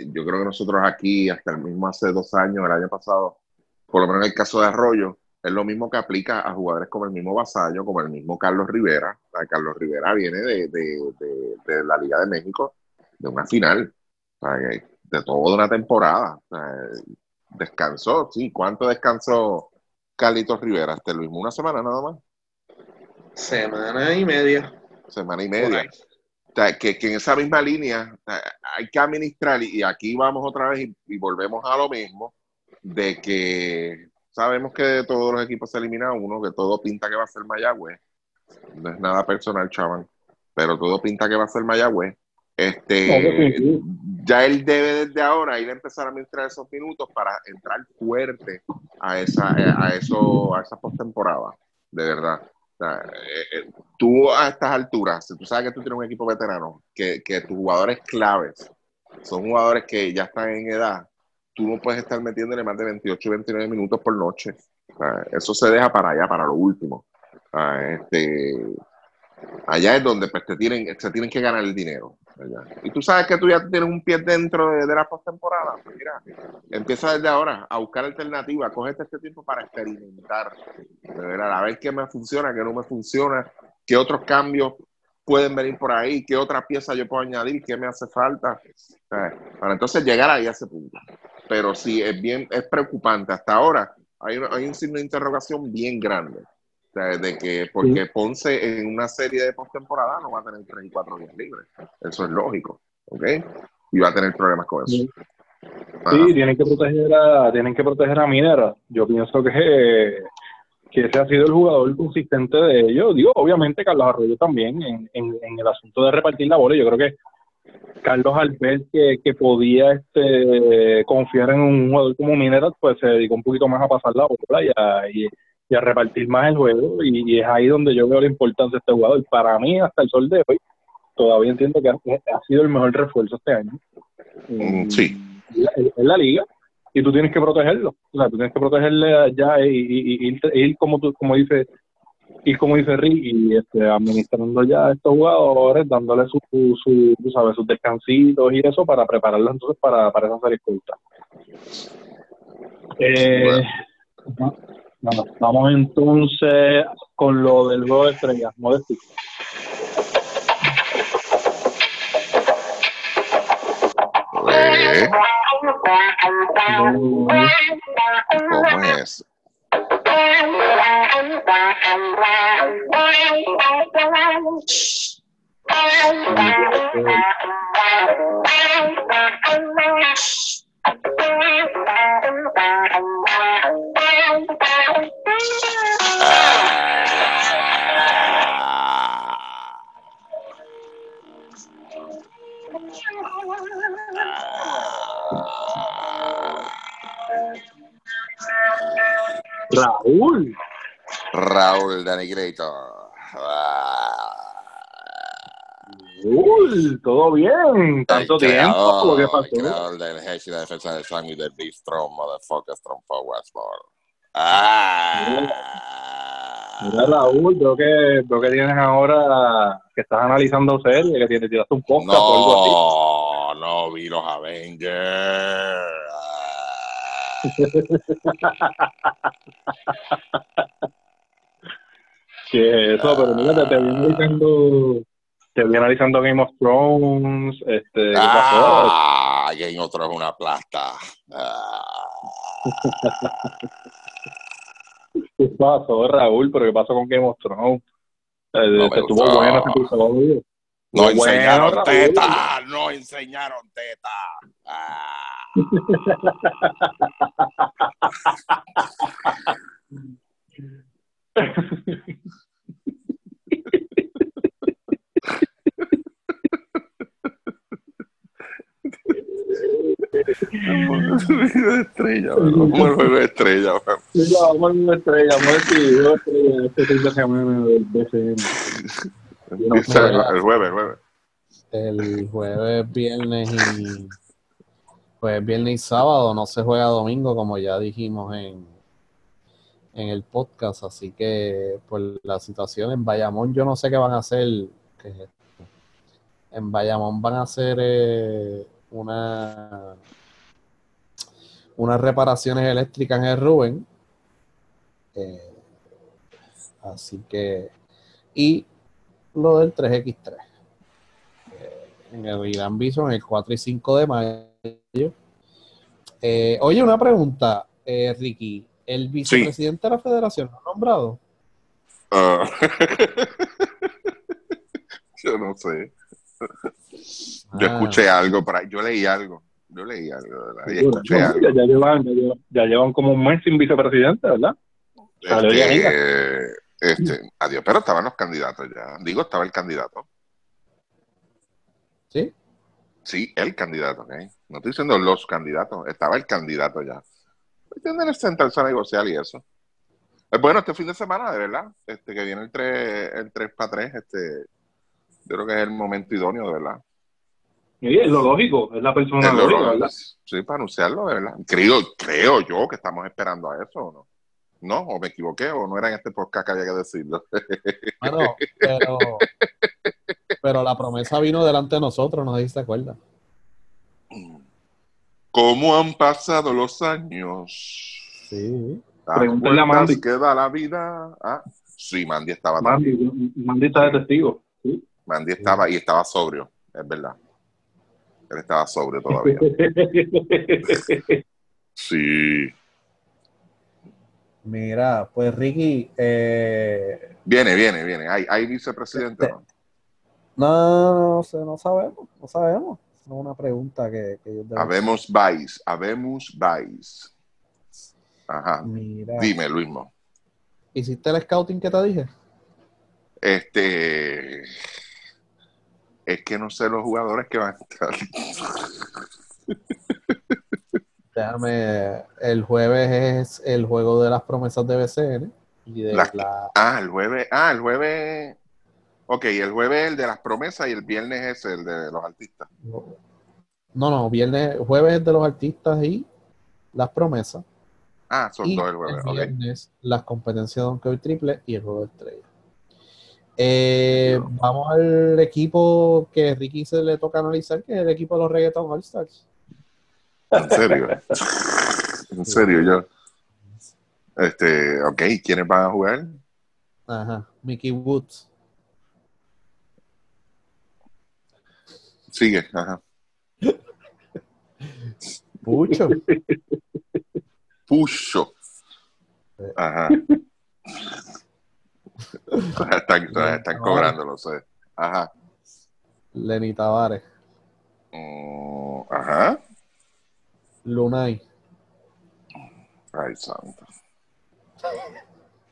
yo creo que nosotros aquí, hasta el mismo hace dos años, el año pasado, por lo menos en el caso de Arroyo, es lo mismo que aplica a jugadores como el mismo Vasallo, como el mismo Carlos Rivera. Carlos Rivera viene de, de, la Liga de México, de una final, de toda una temporada. descansó, sí. ¿Cuánto descansó Carlitos Rivera? Este lo mismo, una semana nada más.
Semana y media.
Semana y media. que, en esa misma línea hay que administrar, y aquí vamos otra vez y volvemos a lo mismo, de que sabemos que de todos los equipos se elimina uno, que todo pinta que va a ser Mayagüez. No es nada personal, chaval, pero todo pinta que va a ser Mayagüez. Este, ya él debe desde ahora ir a empezar a administrar esos minutos para entrar fuerte a esa, a eso, a esa postemporada, de verdad. Eh, eh, tú a estas alturas, si tú sabes que tú tienes un equipo veterano, que, que tus jugadores claves son jugadores que ya están en edad, tú no puedes estar metiéndole más de 28 y 29 minutos por noche. eso se deja para allá, para lo último. Este, allá es donde pues, te tienen, se tienen que ganar el dinero. Y tú sabes que tú ya tienes un pie dentro de, la postemporada. Pues mira, empieza desde ahora a buscar alternativas. Cógete este tiempo para experimentar. a ver qué me funciona, qué no me funciona, qué otros cambios pueden venir por ahí, qué otras piezas yo puedo añadir, qué me hace falta. Para entonces llegar ahí a ese punto pero sí es bien, es preocupante. Hasta ahora hay, hay un signo de interrogación bien grande. de que porque Ponce en una serie de postemporada no va a tener 3 y 4 días libres. Eso es lógico, ¿ok? Y va a tener problemas con eso.
Sí, tienen que proteger a, tienen que proteger a Minera. Yo pienso que, que ese ha sido el jugador consistente de ellos. Digo, obviamente Carlos Arroyo también en, en, en el asunto de repartir la bola. Yo creo que Carlos al ver que, que podía este, confiar en un jugador como Mineral, pues se dedicó un poquito más a pasar la bola y a, y, y a repartir más el juego. Y, y es ahí donde yo veo la importancia de este jugador. Para mí, hasta el sol de hoy, todavía entiendo que ha, ha sido el mejor refuerzo este año.
Mm, sí.
En, la liga. Y tú tienes que protegerlo. O sea, tú tienes que protegerle ya y, y ir como tú, como dice y como dice Rick, y este, administrando ya a estos jugadores, dándole su, su, tú sabes, sus descansitos y eso para prepararlos entonces para, para esa serie corta. Eh, no, no, vamos entonces con lo del juego de estrellas, Modesti.
Pues, ¿Cómo es?
Raúl.
Raúl Negrito. Ah.
Raúl, todo bien. Tanto
El
tiempo. ¿Lo que
creador,
pasó?
creador del Hedge y la defensa del Sammy del Big Strong, motherfucker, Strong for Westball. Ah.
Mira, Raúl, veo que, veo que tienes ahora que estás analizando series, que tienes, tiraste un podcast o algo así.
No, no vi los Avengers. Ah.
Que eso, pero mira, te, vi analizando, te vi analizando Game of Thrones, este, ¿qué pasó?
Ah, Game of Thrones es una plasta. Ah.
¿Qué pasó, Raúl? ¿Pero qué pasó con Game of Thrones? Eh,
No
estuvo bueno ese episodio.
No enseñaron teta, no enseñaron teta. Ah. estrella, como el juego de estrella.
Sí, la vamos a una estrella, vamos a decir, una estrella, este fin de semana del BCN.
El, jueves, el jueves.
El jueves, viernes y pues viernes y sábado no se juega domingo como ya dijimos en, en el podcast, así que por la situación en Bayamón yo no sé qué van a hacer. ¿qué es esto? En Bayamón van a hacer eh, una unas reparaciones eléctricas en el Rubén. Eh, así que y lo del 3X3 en el Irán Bison el 4 y 5 de mayo. Eh, oye, una pregunta, eh, Ricky. ¿El vicepresidente de la federación lo ha nombrado?
Ah. Yo no sé. Yo
Ah,
escuché algo, por ahí. yo leí algo. Yo leí algo, ¿verdad? Y
Seguro.
escuché
No,
algo.
ya, ya llevan, ya, llevan, ya llevan como un mes sin vicepresidente, ¿verdad?
Este, este, adiós, pero estaban los candidatos ya. Digo, estaba el candidato.
¿Sí?
Sí, el candidato, ¿ok? No estoy diciendo los candidatos, estaba el candidato ya. Tienen que sentarse a negociar y eso. Es bueno este fin de semana, de verdad. Este, que viene el 3, el 3 para 3, este, yo creo que es el momento idóneo, de verdad.
Sí, es lo lógico, es la persona
Es lo-
lógica, ¿verdad?
sí, para anunciarlo, de verdad. Creo, creo yo que estamos esperando a eso, ¿o no? ¿No? ¿O me equivoqué? ¿O no era en este podcast que había que decirlo?
Bueno, pero, pero la promesa vino delante de nosotros, no sé si te acuerdas.
¿Cómo han pasado los años?
Sí.
Pregúntale a Mandy.
que da la vida. Ah, sí, Mandy estaba
Mandy, Mandy está de testigo.
Mandy estaba y estaba sobrio, es verdad. Él estaba sobrio todavía. Sí.
Mira, pues Ricky, eh,
Viene, viene, viene. ¿Hay, hay vicepresidente? o no?
no, no sé, no sabemos, no sabemos. Es una pregunta que, que yo debo-
Habemos Vice, habemos Vice. Ajá.
Mira,
Dime, Luismo.
¿hiciste el scouting que te dije?
Este. Es que no sé los jugadores que van a estar.
Déjame, el jueves es el juego de las promesas de BCN y de
La-
la,
Ah, el jueves. Ah, el jueves. Ok, el jueves es el de las promesas y el viernes es el de los artistas.
no, no, viernes, jueves es de los artistas y las promesas.
Ah, son
y
dos el jueves.
el
Ok.
viernes las competencias de Donkey Triple y el juego de estrella. Eh, vamos al equipo que Ricky se le toca analizar, que es el equipo de los Reggaeton All Stars.
En serio. en serio, yo. Este, ok, ¿quiénes van a jugar?
Ajá, Mickey Woods,
Sigue, ajá.
Pucho,
Pucho. Ajá. Están, están cobrando, lo sé. Ajá.
Lenny Tavares,
Mm, ajá.
Lunay,
Ay, santo.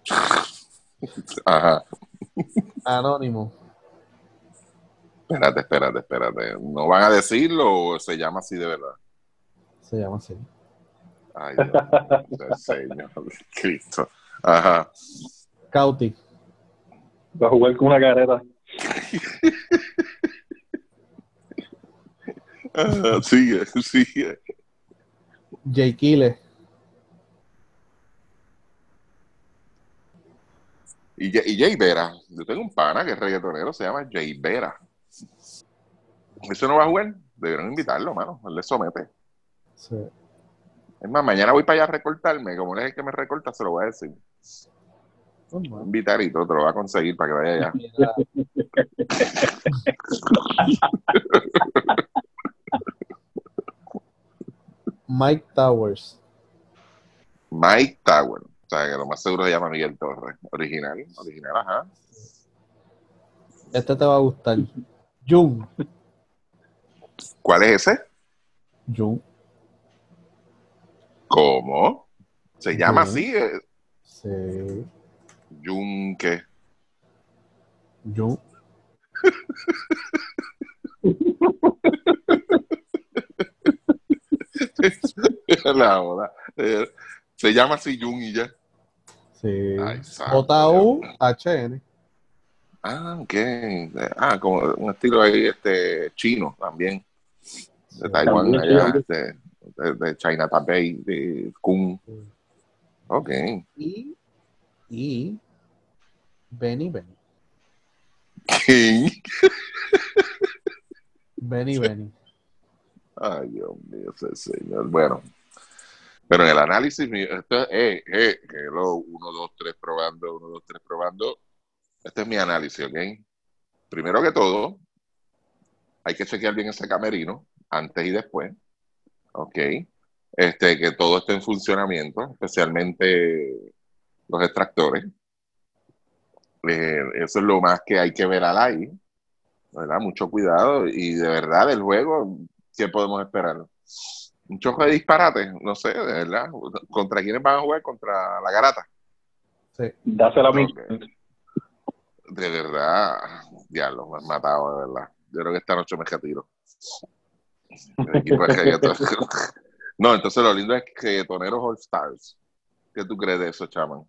Ajá.
Anónimo,
Espérate, espérate, espérate. ¿No van a decirlo o se llama así de verdad?
se llama así.
Ay, Dios mío, Señor Cristo. Ajá.
Cauti,
Va a jugar con una careta.
Sigue, sigue.
Jay Kile,
Y, Jay- y Jay Vera. Yo tengo un pana que es reggaetonero, se llama Jay Vera. ¿Eso no va a jugar? Deberían invitarlo, mano. Él le somete.
sí.
Es más, mañana voy para allá a recortarme. Como él es el que me recorta, se lo voy a decir. Y todo, te lo va a conseguir para que vaya allá.
Mike Towers,
Mike Tower. O sea, que lo más seguro se llama Miguel Torres. Original, original, ajá.
este te va a gustar. Jun,
¿Cuál es ese?
Jun,
¿Cómo? Se llama
Jun.
así. eh,
sí,
Yunque.
Jun.
La hora. Eh, se llama así Jun y ya.
Sí. J-U-H-N.
Ah, ok. Ah, como un estilo ahí este chino también. De Taiwán
También,
allá, este, de, de China Taipei, de Kung. Ok.
Y, y Benny Benny.
¿Quién?
Benny Benny.
Ay, Dios mío, ese señor. Bueno, pero en el análisis, mío, esto es, eh, eh, hello, 1, 2, 3 probando, 1, 2, 3 probando. Este es mi análisis, ¿ok? Primero que todo, hay que chequear bien ese camerino, antes y después, ¿ok? Este, que todo esté en funcionamiento, especialmente los extractores. Eh, eso es lo más que hay que ver al aire, ¿verdad? Mucho cuidado y de verdad del juego, ¿qué podemos esperar? Un choque de disparates, no sé, de verdad. ¿Contra quiénes van a jugar? Contra la garata.
Sí.
Dásela a mí.
De verdad, diablo, me han matado, de verdad. Yo creo que esta noche me retiro. El equipo de reggaeton. No, entonces lo lindo es que reggaetoneros All Stars. ¿Qué tú crees de eso, Chaman?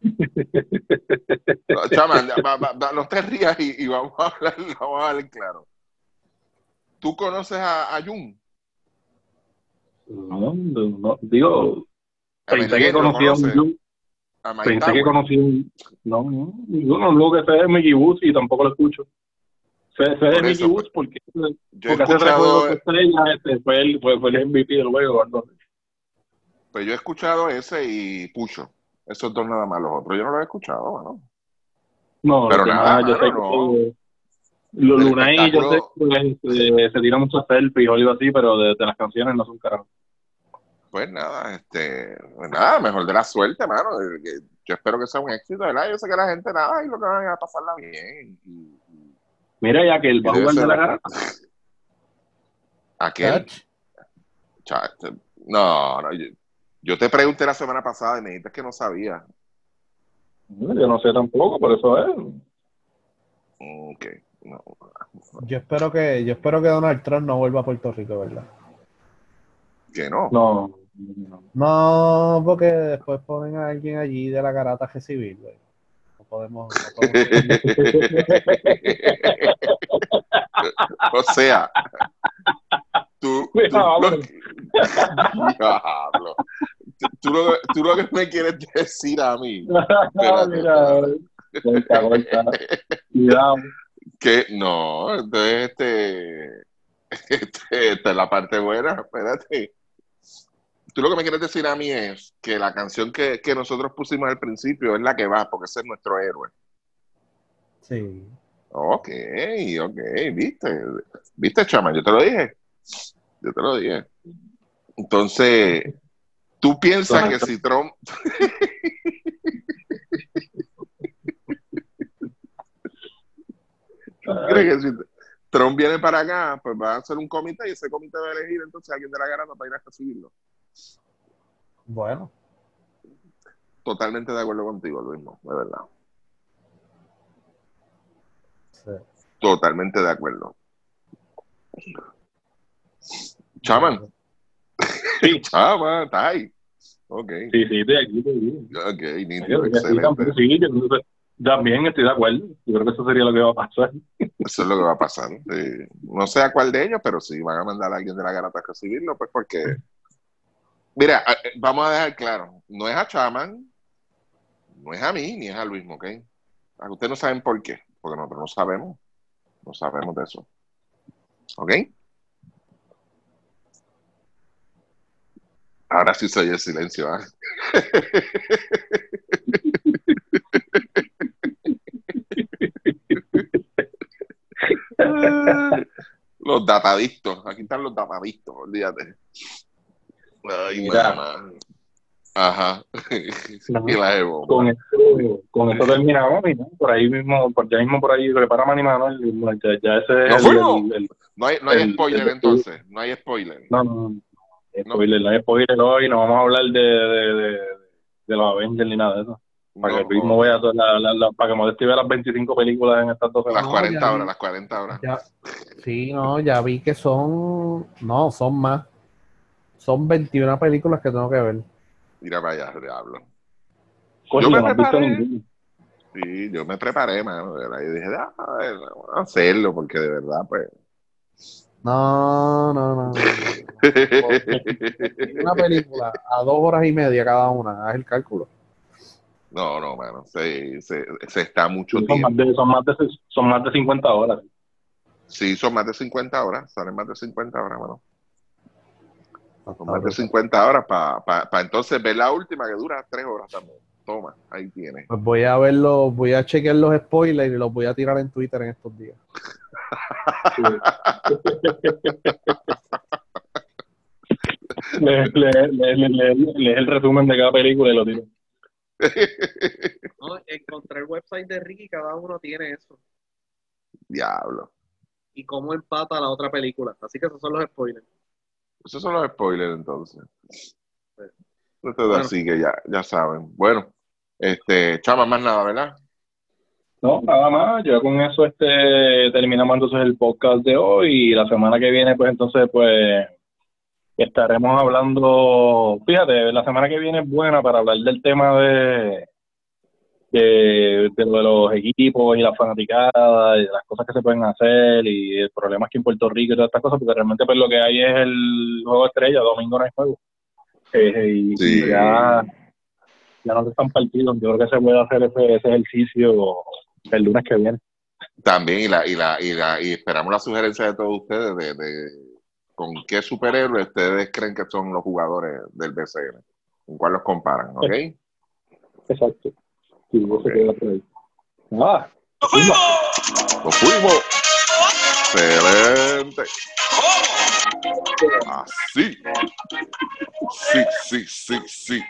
No, Chaman, va- va- va- no te rías y, y vamos a hablar, vamos a hablar claro. ¿Tú conoces a, a Jun?
No, no, no, digo,
A
pensé
Miguel,
que
¿lo
conocía
conoces?
un
A Mike
Pensé que
Tower.
conocía un. No, no. Yo no lo que sé de Mickey Woods y tampoco lo escucho. Sé, sé de Mickey
eso,
Woods porque,
Yo
porque hace tres juegos de estrella este, fue, el, fue, fue el MVP del juego. entonces.
pues yo he escuchado ese y Pucho. Esos dos nada más, los otros yo no los he escuchado, bueno.
No,
Pero
los
nada,
yo sé
no.
que. Los
El
Lunay, yo sé que eh, se tiran muchos selfies o algo así, pero de, de las canciones no son carajo.
Pues nada, este, pues nada, mejor de la suerte, mano. Eh, Yo espero que sea un éxito, ¿verdad? Yo sé que la gente nada y lo que van a pasarla bien. Y- y-
Mira, ya que él va a jugar de la garata.
Aquel. Chacho, No, no, yo, te pregunté la semana pasada y me dijiste que no sabía.
Yo no sé tampoco, por eso es.
Ok, no.
Yo espero que, yo espero que Donald Trump no vuelva a Puerto Rico, ¿verdad?
Que no.
No. no.
No, porque después ponen a alguien allí de la garata civil, güey. No podemos, no podemos-
o sea, tú, tú, lo, que- Diablo. Tú- lo, tú lo que me quieres decir a mí Espérate,
Mira,
que no, entonces este, este, esta es la parte buena, espérate. Tú lo que me quieres decir a mí es que la canción que, que nosotros pusimos al principio es la que va, porque ese es nuestro héroe.
Sí.
Ok, ok, viste, viste, chama, yo te lo dije, yo te lo dije. Entonces, tú piensas que si Trump, ¿tú crees que si Trump viene para acá, pues va a hacer un comité y ese comité va a elegir entonces a alguien de la garata para ir a recibirlo?
Bueno,
Totalmente de acuerdo contigo, Luis, de verdad.
sí.
Totalmente de acuerdo. Chaman,
Sí,
chama, está ahí. Ok,
sí, sí, de aquí, de aquí.
ok, nítido, excelente.
tampoco, sí, yo creo que también estoy de acuerdo. Yo creo que eso sería lo que va a pasar.
Eso es lo que va a pasar. sí. No sé a cuál de ellos, pero sí van a mandar a alguien de la garata a recibirlo, pues porque. Mira, eh, vamos a dejar claro: no es a Chaman, no es a mí, ni es a Luis, ¿ok? A ustedes no saben por qué, porque nosotros no sabemos. No sabemos de eso. ¿Ok? Ahora sí soy el silencio. ¿ah? Los datadictos, aquí están los datadictos, olvídate. Ay,
Mira.
mamá. Ajá. y la bomba.
Con esto, con esto terminamos, ¿no? por ahí mismo, por ya mismo por ahí, prepara Manny Manuel, ya, ya ese es
¿Nos
el- el- el-
No hay, no hay spoiler entonces, no hay spoiler.
no, no, no, spoiler, no hay spoiler hoy, no vamos a hablar de, de, de, de los Avengers ni nada de eso. Para
No,
que Luis
no.
no vea todas las- las- las- para que Modesti vea las 25 películas en estas dos
Las
semanas.
No,
40
ya
horas, las 40 horas.
Ya, sí, no, ya vi que son, no, son más. Son 21 películas que tengo que ver.
Mira para allá, diablo.
Coño,
Yo me
no has visto
preparé. Sí, yo me preparé, mano. de verdad, Y dije, ah, a ver, vamos a hacerlo, porque de verdad, pues.
No, no, no. no. Una película a dos horas y media cada una, haz el cálculo.
no, no, mano. Se, se, se está mucho
Son
tiempo.
más, de, son, más de, son más de 50 horas.
Sí, son más de 50 horas. Salen más de 50 horas, mano. Son más de 50 horas para entonces ver la última que dura 3 horas también. Toma, ahí tienes.
Pues voy a verlo, voy a chequear los spoilers y los voy a tirar en Twitter en estos días.
Lee le, le, le, le- el resumen de cada película y lo tiro.
No, encontré el website de Ricky, cada uno tiene eso.
Diablo.
Y cómo empata la otra película. Así que esos son los spoilers.
Esos son los spoilers entonces. Esto es
Bueno.
así que ya, ya saben. Bueno, este, chama, más nada, ¿verdad?
No, nada más, ya con eso este terminamos entonces el podcast de hoy y la semana que viene pues entonces pues estaremos hablando, fíjate, la semana que viene es buena para hablar del tema de de, de lo de los equipos y la fanaticada y de las cosas que se pueden hacer y el problema aquí en Puerto Rico y todas estas cosas porque realmente pues lo que hay es el juego estrella, domingo no hay juego. Eh, y,
Sí.
ya ya no están partidos, yo creo que se puede hacer ese, ese ejercicio el lunes que viene.
También, y la, y la, y la, y esperamos la sugerencia de todos ustedes de, de con qué superhéroes ustedes creen que son los jugadores del BCN. ¿Con cuál los comparan? ¿Ok?
Exacto. Sí, eso
Ok.
queda por ahí. Ah,
Nos fuimos. Excelente. Así. Sí, sí, sí, sí.